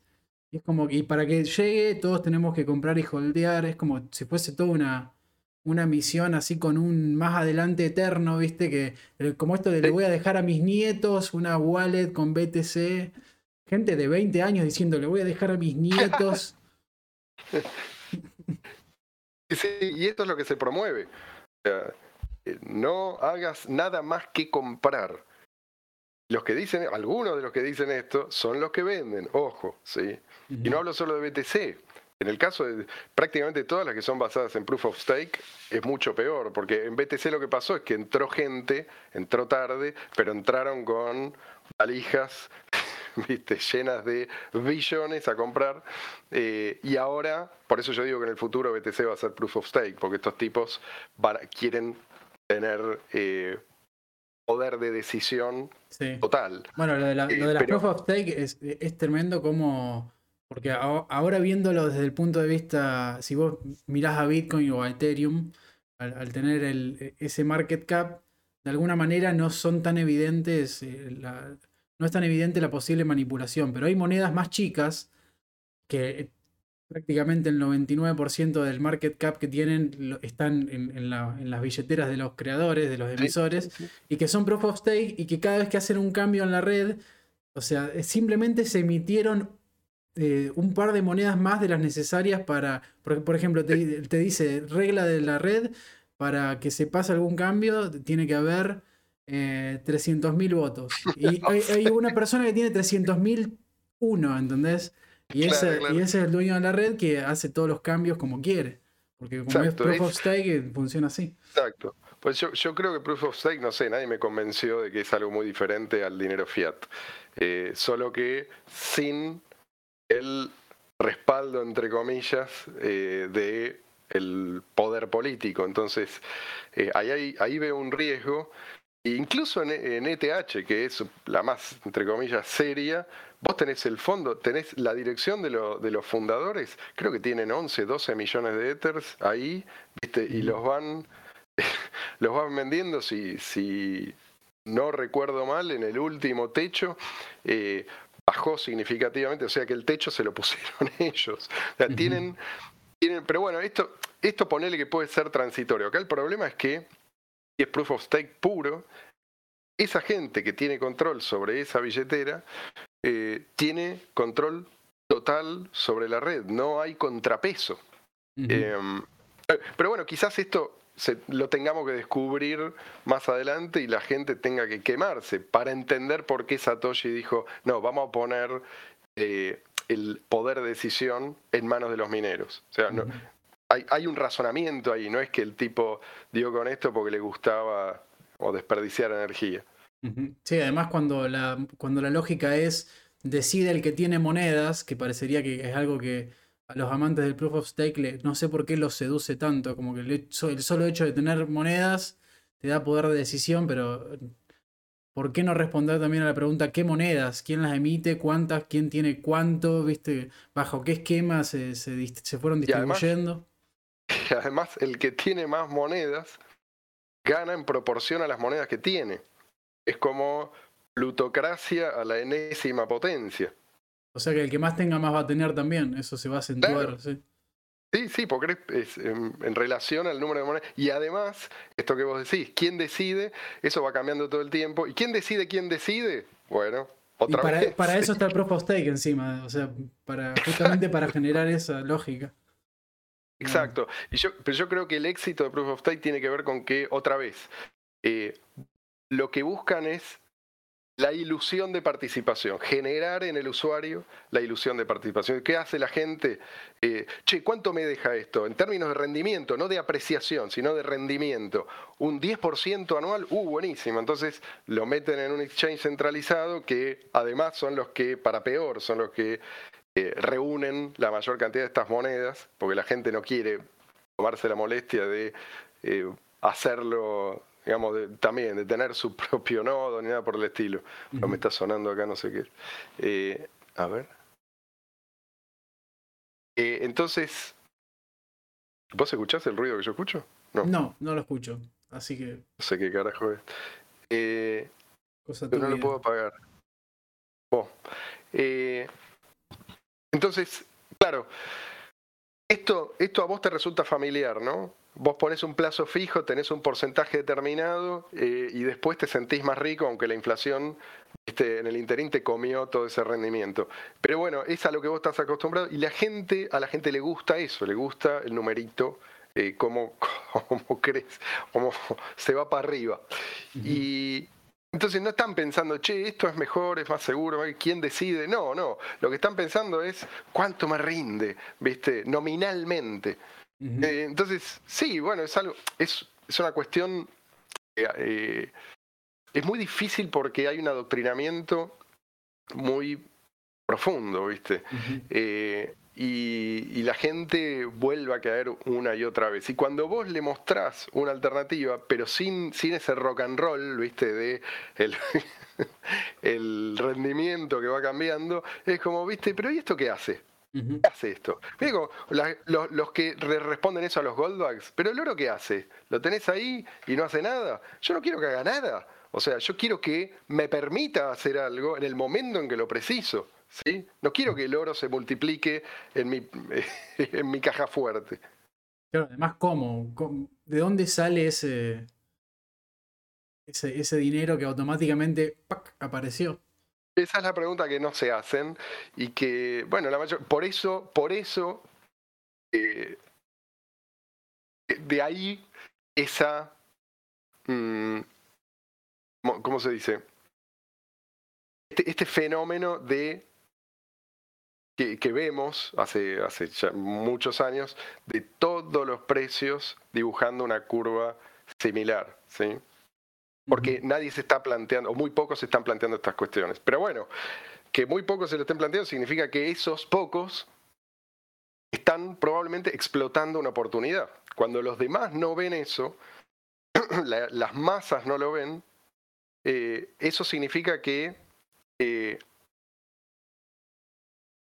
es como y para que llegue, todos tenemos que comprar y holdear. Es como si fuese toda una, una misión así con un más adelante eterno, ¿viste? Que eh, como esto de le voy a dejar a mis nietos una wallet con BTC. Gente de 20 años diciendo le voy a dejar a mis nietos. Sí, y esto es lo que se promueve. Eh, no hagas nada más que comprar. Los que dicen, algunos de los que dicen esto son los que venden, ojo, ¿sí? Y no hablo solo de BTC. En el caso de prácticamente todas las que son basadas en proof of stake, es mucho peor, porque en BTC lo que pasó es que entró gente, entró tarde, pero entraron con valijas ¿viste? llenas de billones a comprar. Eh, y ahora, por eso yo digo que en el futuro BTC va a ser proof of stake, porque estos tipos quieren tener eh, poder de decisión total. Bueno, lo de, la, eh, proof of stake es, es tremendo como porque ahora viéndolo desde el punto de vista, si vos mirás a Bitcoin o a Ethereum, al, tener e, ese market cap, de alguna manera no son tan evidentes, eh, no es tan evidente la posible manipulación, pero hay monedas más chicas que prácticamente el 99% del market cap que tienen están en, las billeteras de los creadores, de los emisores, y que son proof of stake y que cada vez que hacen un cambio en la red, o sea, simplemente se emitieron eh, un par de monedas más de las necesarias para, por, ejemplo, te, dice regla de la red, para que se pase algún cambio tiene que haber eh, 300.000 votos. Y hay, una persona que tiene 300.000 uno, ¿entendés? Y, ese, y ese es el dueño de la red que hace todos los cambios como quiere. Porque como es Proof of Stake, eh, funciona así. Exacto. Pues yo, yo, creo que Proof of Stake, no sé, nadie me convenció de que es algo muy diferente al dinero fiat. Eh, solo que sin el respaldo, entre comillas, eh, de el poder político. Entonces, eh, ahí, ahí, veo un riesgo. E incluso en, ETH, e que es la más, entre comillas, seria, vos tenés el fondo, tenés la dirección de, de los fundadores, creo que tienen 11, 12 millones de Ethers ahí, ¿viste? y los van, los van vendiendo si, si no recuerdo mal, en el último techo, eh, bajó significativamente, o sea que el techo se lo pusieron ellos. O sea, tienen, pero bueno, esto, esto ponele que puede ser transitorio. Acá el problema es que, si es proof of stake puro, esa gente que tiene control sobre esa billetera, eh, tiene control total sobre la red, no hay contrapeso. Em, pero bueno, quizás esto lo tengamos que descubrir más adelante y la gente tenga que quemarse para entender por qué Satoshi dijo, no, vamos a poner eh, el poder de decisión en manos de los mineros. O sea, no, hay, hay, un razonamiento ahí, no es que el tipo dio con esto porque le gustaba o desperdiciar energía. Sí, además cuando la, cuando la lógica es decide el que tiene monedas, que parecería que es algo que a los amantes del proof of stake no sé por qué los seduce tanto, como que el, solo hecho de tener monedas te da poder de decisión, pero ¿por qué no responder también a la pregunta qué monedas, quién las emite, cuántas, quién tiene cuánto, viste, bajo qué esquema se, se, fueron distribuyendo? Y además, el que tiene más monedas gana en proporción a las monedas que tiene. Es como plutocracia a la enésima potencia. O sea que el que más tenga más va a tener también, eso se va a acentuar, sí. Sí, sí, porque es, en, relación al número de monedas. Y además, esto que vos decís, ¿quién decide? Eso va cambiando todo el tiempo. ¿Y quién decide quién decide? Bueno, Otra para, vez. para eso está el proof of stake encima, o sea, para, justamente para generar esa lógica. Exacto. Y yo, pero yo creo que el éxito de Proof of Stake tiene que ver con que, otra vez, eh, lo que buscan es la ilusión de participación, generar en el usuario la ilusión de participación. ¿Qué hace la gente? Eh, che, ¿cuánto me deja esto? En términos de rendimiento, no de apreciación, sino de rendimiento. Un 10% anual, uh, buenísimo. Entonces lo meten en un exchange centralizado que además son los que, para peor, son los que eh, reúnen la mayor cantidad de estas monedas, porque la gente no quiere tomarse la molestia de eh, hacerlo digamos, de, también de tener su propio nodo ni nada por el estilo. No me está sonando acá, no sé qué. Eh, a ver. Eh, entonces, ¿vos escuchás el ruido que yo escucho? No. No, no lo escucho. Así que. No sé qué carajo es. Eh, cosa pero no lo puedo apagar. Oh. Eh, entonces, claro, esto, esto a vos te resulta familiar, ¿no? Vos pones un plazo fijo, tenés un porcentaje determinado eh, y después te sentís más rico, aunque la inflación este, en el interín te comió todo ese rendimiento. Pero bueno, es a lo que vos estás acostumbrado y la gente, a la gente le gusta eso, le gusta el numerito, eh, cómo, cómo crees, cómo se va para arriba. Y entonces no están pensando, che, esto es mejor, es más seguro, ¿quién decide? No, no. Lo que están pensando es cuánto me rinde, ¿viste? Nominalmente. Eh, entonces, sí, bueno, es algo, es, es una cuestión, eh, es muy difícil porque hay un adoctrinamiento muy profundo, ¿viste? eh, y, y, la gente vuelve a caer una y otra vez. Y cuando vos le mostrás una alternativa, pero sin, sin ese rock and roll, ¿viste? De el, el rendimiento que va cambiando, es como, ¿viste? Pero ¿y esto qué hace? ¿Qué hace esto? Digo, la, los, los, que re responden eso a los Goldbugs, pero el oro ¿qué hace? ¿Lo tenés ahí y no hace nada? Yo no quiero que haga nada. O sea, yo quiero que me permita hacer algo en el momento en que lo preciso. ¿sí? No quiero que el oro se multiplique en mi, en mi caja fuerte. Claro, además, ¿cómo? ¿De dónde sale ese, ese, ese dinero que automáticamente ¡pac! apareció? Esa es la pregunta que no se hacen y que, bueno, la por eso, por eso, eh, de ahí esa, mmm, ¿cómo se dice? Este, este fenómeno de que, que, vemos hace, hace ya muchos años de todos los precios dibujando una curva similar, ¿sí? Porque nadie se está planteando, o muy pocos se están planteando estas cuestiones. Pero bueno, que muy pocos se lo estén planteando significa que esos pocos están probablemente explotando una oportunidad. Cuando los demás no ven eso, la, las masas no lo ven, eh, eso significa que eh,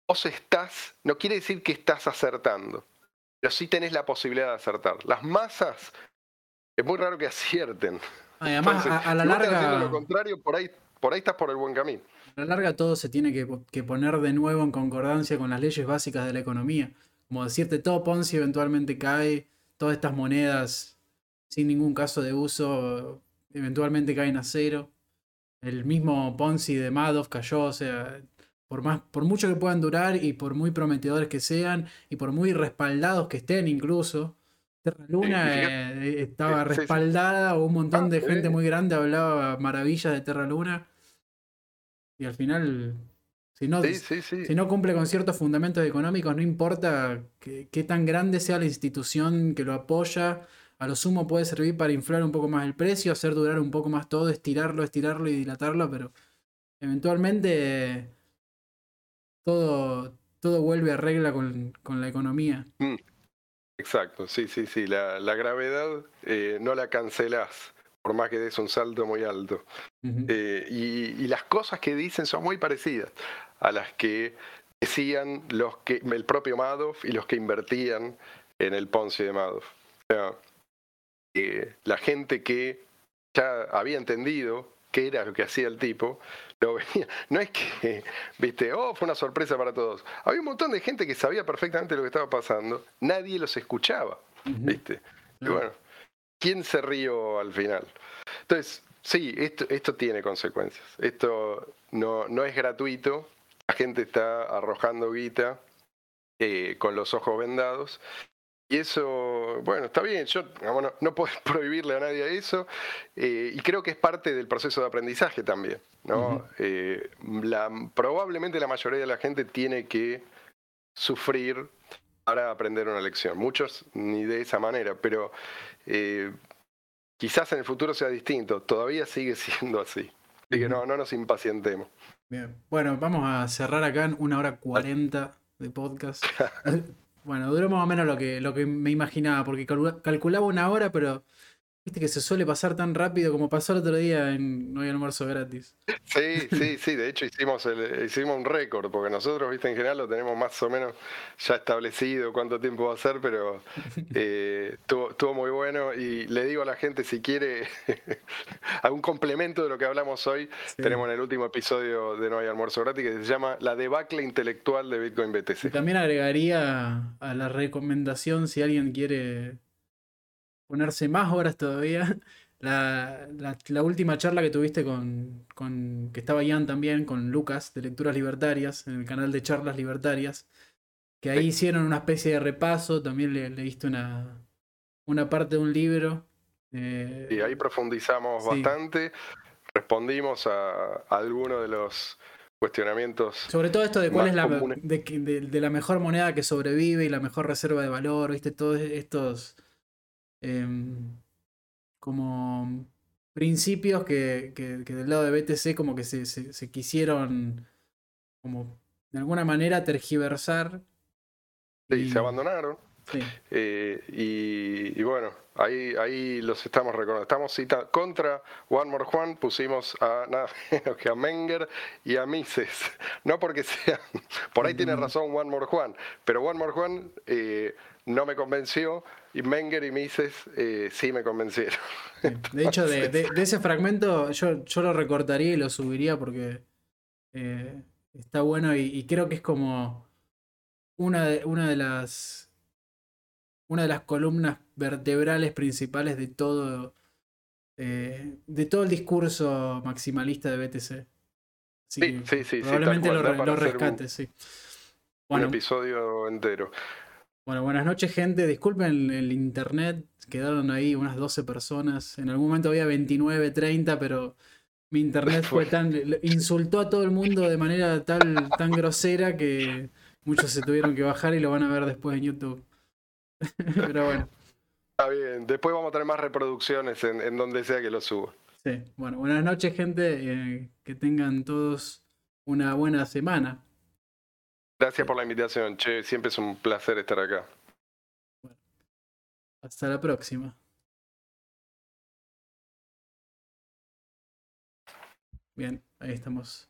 vos estás, no quiere decir que estás acertando, pero sí tenés la posibilidad de acertar. Las masas, es muy raro que acierten. Además, Entonces, a, a, la si larga. lo contrario, por ahí, por ahí estás por el buen camino. A la larga todo se tiene que, que, poner de nuevo en concordancia con las leyes básicas de la economía. Como decirte, todo Ponzi eventualmente cae, todas estas monedas sin ningún caso de uso eventualmente caen a cero. El mismo Ponzi de Madoff cayó, o sea, por, más, por mucho que puedan durar y por muy prometedores que sean y por muy respaldados que estén incluso, Terra Luna eh, estaba respaldada, un montón ah, de gente muy grande hablaba maravillas de Terra Luna. Y al final, si no, si no cumple con ciertos fundamentos económicos, no importa qué tan grande sea la institución que lo apoya, a lo sumo puede servir para inflar un poco más el precio, hacer durar un poco más todo, estirarlo, estirarlo y dilatarlo, pero eventualmente todo, todo vuelve a regla con, con la economía. Mm. Exacto, sí, sí, sí. La, la gravedad eh, no la cancelás, por más que des un salto muy alto. Uh -huh. eh, y, y, las cosas que dicen son muy parecidas a las que decían los que, el propio Madoff y los que invertían en el Ponzi de Madoff. O sea, eh, la gente que ya había entendido qué era lo que hacía el tipo, venía. No es que, viste, oh, fue una sorpresa para todos. Había un montón de gente que sabía perfectamente lo que estaba pasando, nadie los escuchaba, viste. Y bueno, ¿quién se rió al final? Entonces, sí, esto, esto tiene consecuencias. Esto no, no es gratuito. La gente está arrojando guita eh, con los ojos vendados. Y eso, bueno, está bien, yo no, puedo prohibirle a nadie eso, eh, y creo que es parte del proceso de aprendizaje también, ¿no? Eh, la, probablemente la mayoría de la gente tiene que sufrir para aprender una lección, muchos ni de esa manera, pero quizás en el futuro sea distinto, todavía sigue siendo así, así que no, no nos impacientemos. Bien, bueno, vamos a cerrar acá en una hora cuarenta de podcast. bueno, duró más o menos lo que, lo que me imaginaba, porque calculaba una hora, pero Viste que se suele pasar tan rápido como pasó el otro día en No hay almuerzo gratis. Sí, sí, sí. De hecho hicimos hicimos un récord, porque nosotros, viste, en general lo tenemos más o menos ya establecido cuánto tiempo va a ser, pero eh, estuvo, muy bueno. Y le digo a la gente, si quiere algún complemento de lo que hablamos hoy, tenemos en el último episodio de No hay almuerzo gratis que se llama La debacle intelectual de Bitcoin BTC. también agregaría a la recomendación si alguien quiere ponerse más horas todavía. La, la, última charla que tuviste con, con, que estaba Ian también, con Lucas de Lecturas Libertarias, en el canal de Charlas Libertarias, que ahí hicieron una especie de repaso, también le, leíste una, una parte de un libro. Eh, y ahí profundizamos bastante, respondimos a, algunos de los cuestionamientos. Sobre todo esto de cuál es la, de, de, la mejor moneda que sobrevive y la mejor reserva de valor, viste, todos estos Em, como principios que, que, del lado de BTC como que se, se, quisieron como de alguna manera tergiversar. y, se abandonaron. Eh, y, bueno, ahí, ahí los estamos recordando. Estamos cita contra One More Juan, pusimos a nada menos que a Menger y a Mises. No porque sean, por ahí tiene razón One More Juan, pero One More Juan eh, no me convenció y Menger y Mises eh, sí me convencieron. De hecho, de, ese fragmento yo, yo, lo recortaría y lo subiría porque eh, está bueno y, creo que es como una de, una de las una de las columnas vertebrales principales de todo eh, de todo el discurso maximalista de BTC. sí, sí, sí, probablemente lo, rescate, sí. un episodio entero. Bueno, buenas noches, gente. Disculpen el internet. Quedaron ahí unas 12 personas. En algún momento había 29, 30, pero mi internet fue tan. insultó a todo el mundo de manera tal, tan grosera que muchos se tuvieron que bajar y lo van a ver después en YouTube. pero bueno. Está bien. Después vamos a tener más reproducciones en, donde sea que lo suba. Sí. Bueno, buenas noches, gente. Eh, que tengan todos una buena semana. Gracias por la invitación, che. Siempre es un placer estar acá. hasta la próxima. Bien, ahí estamos.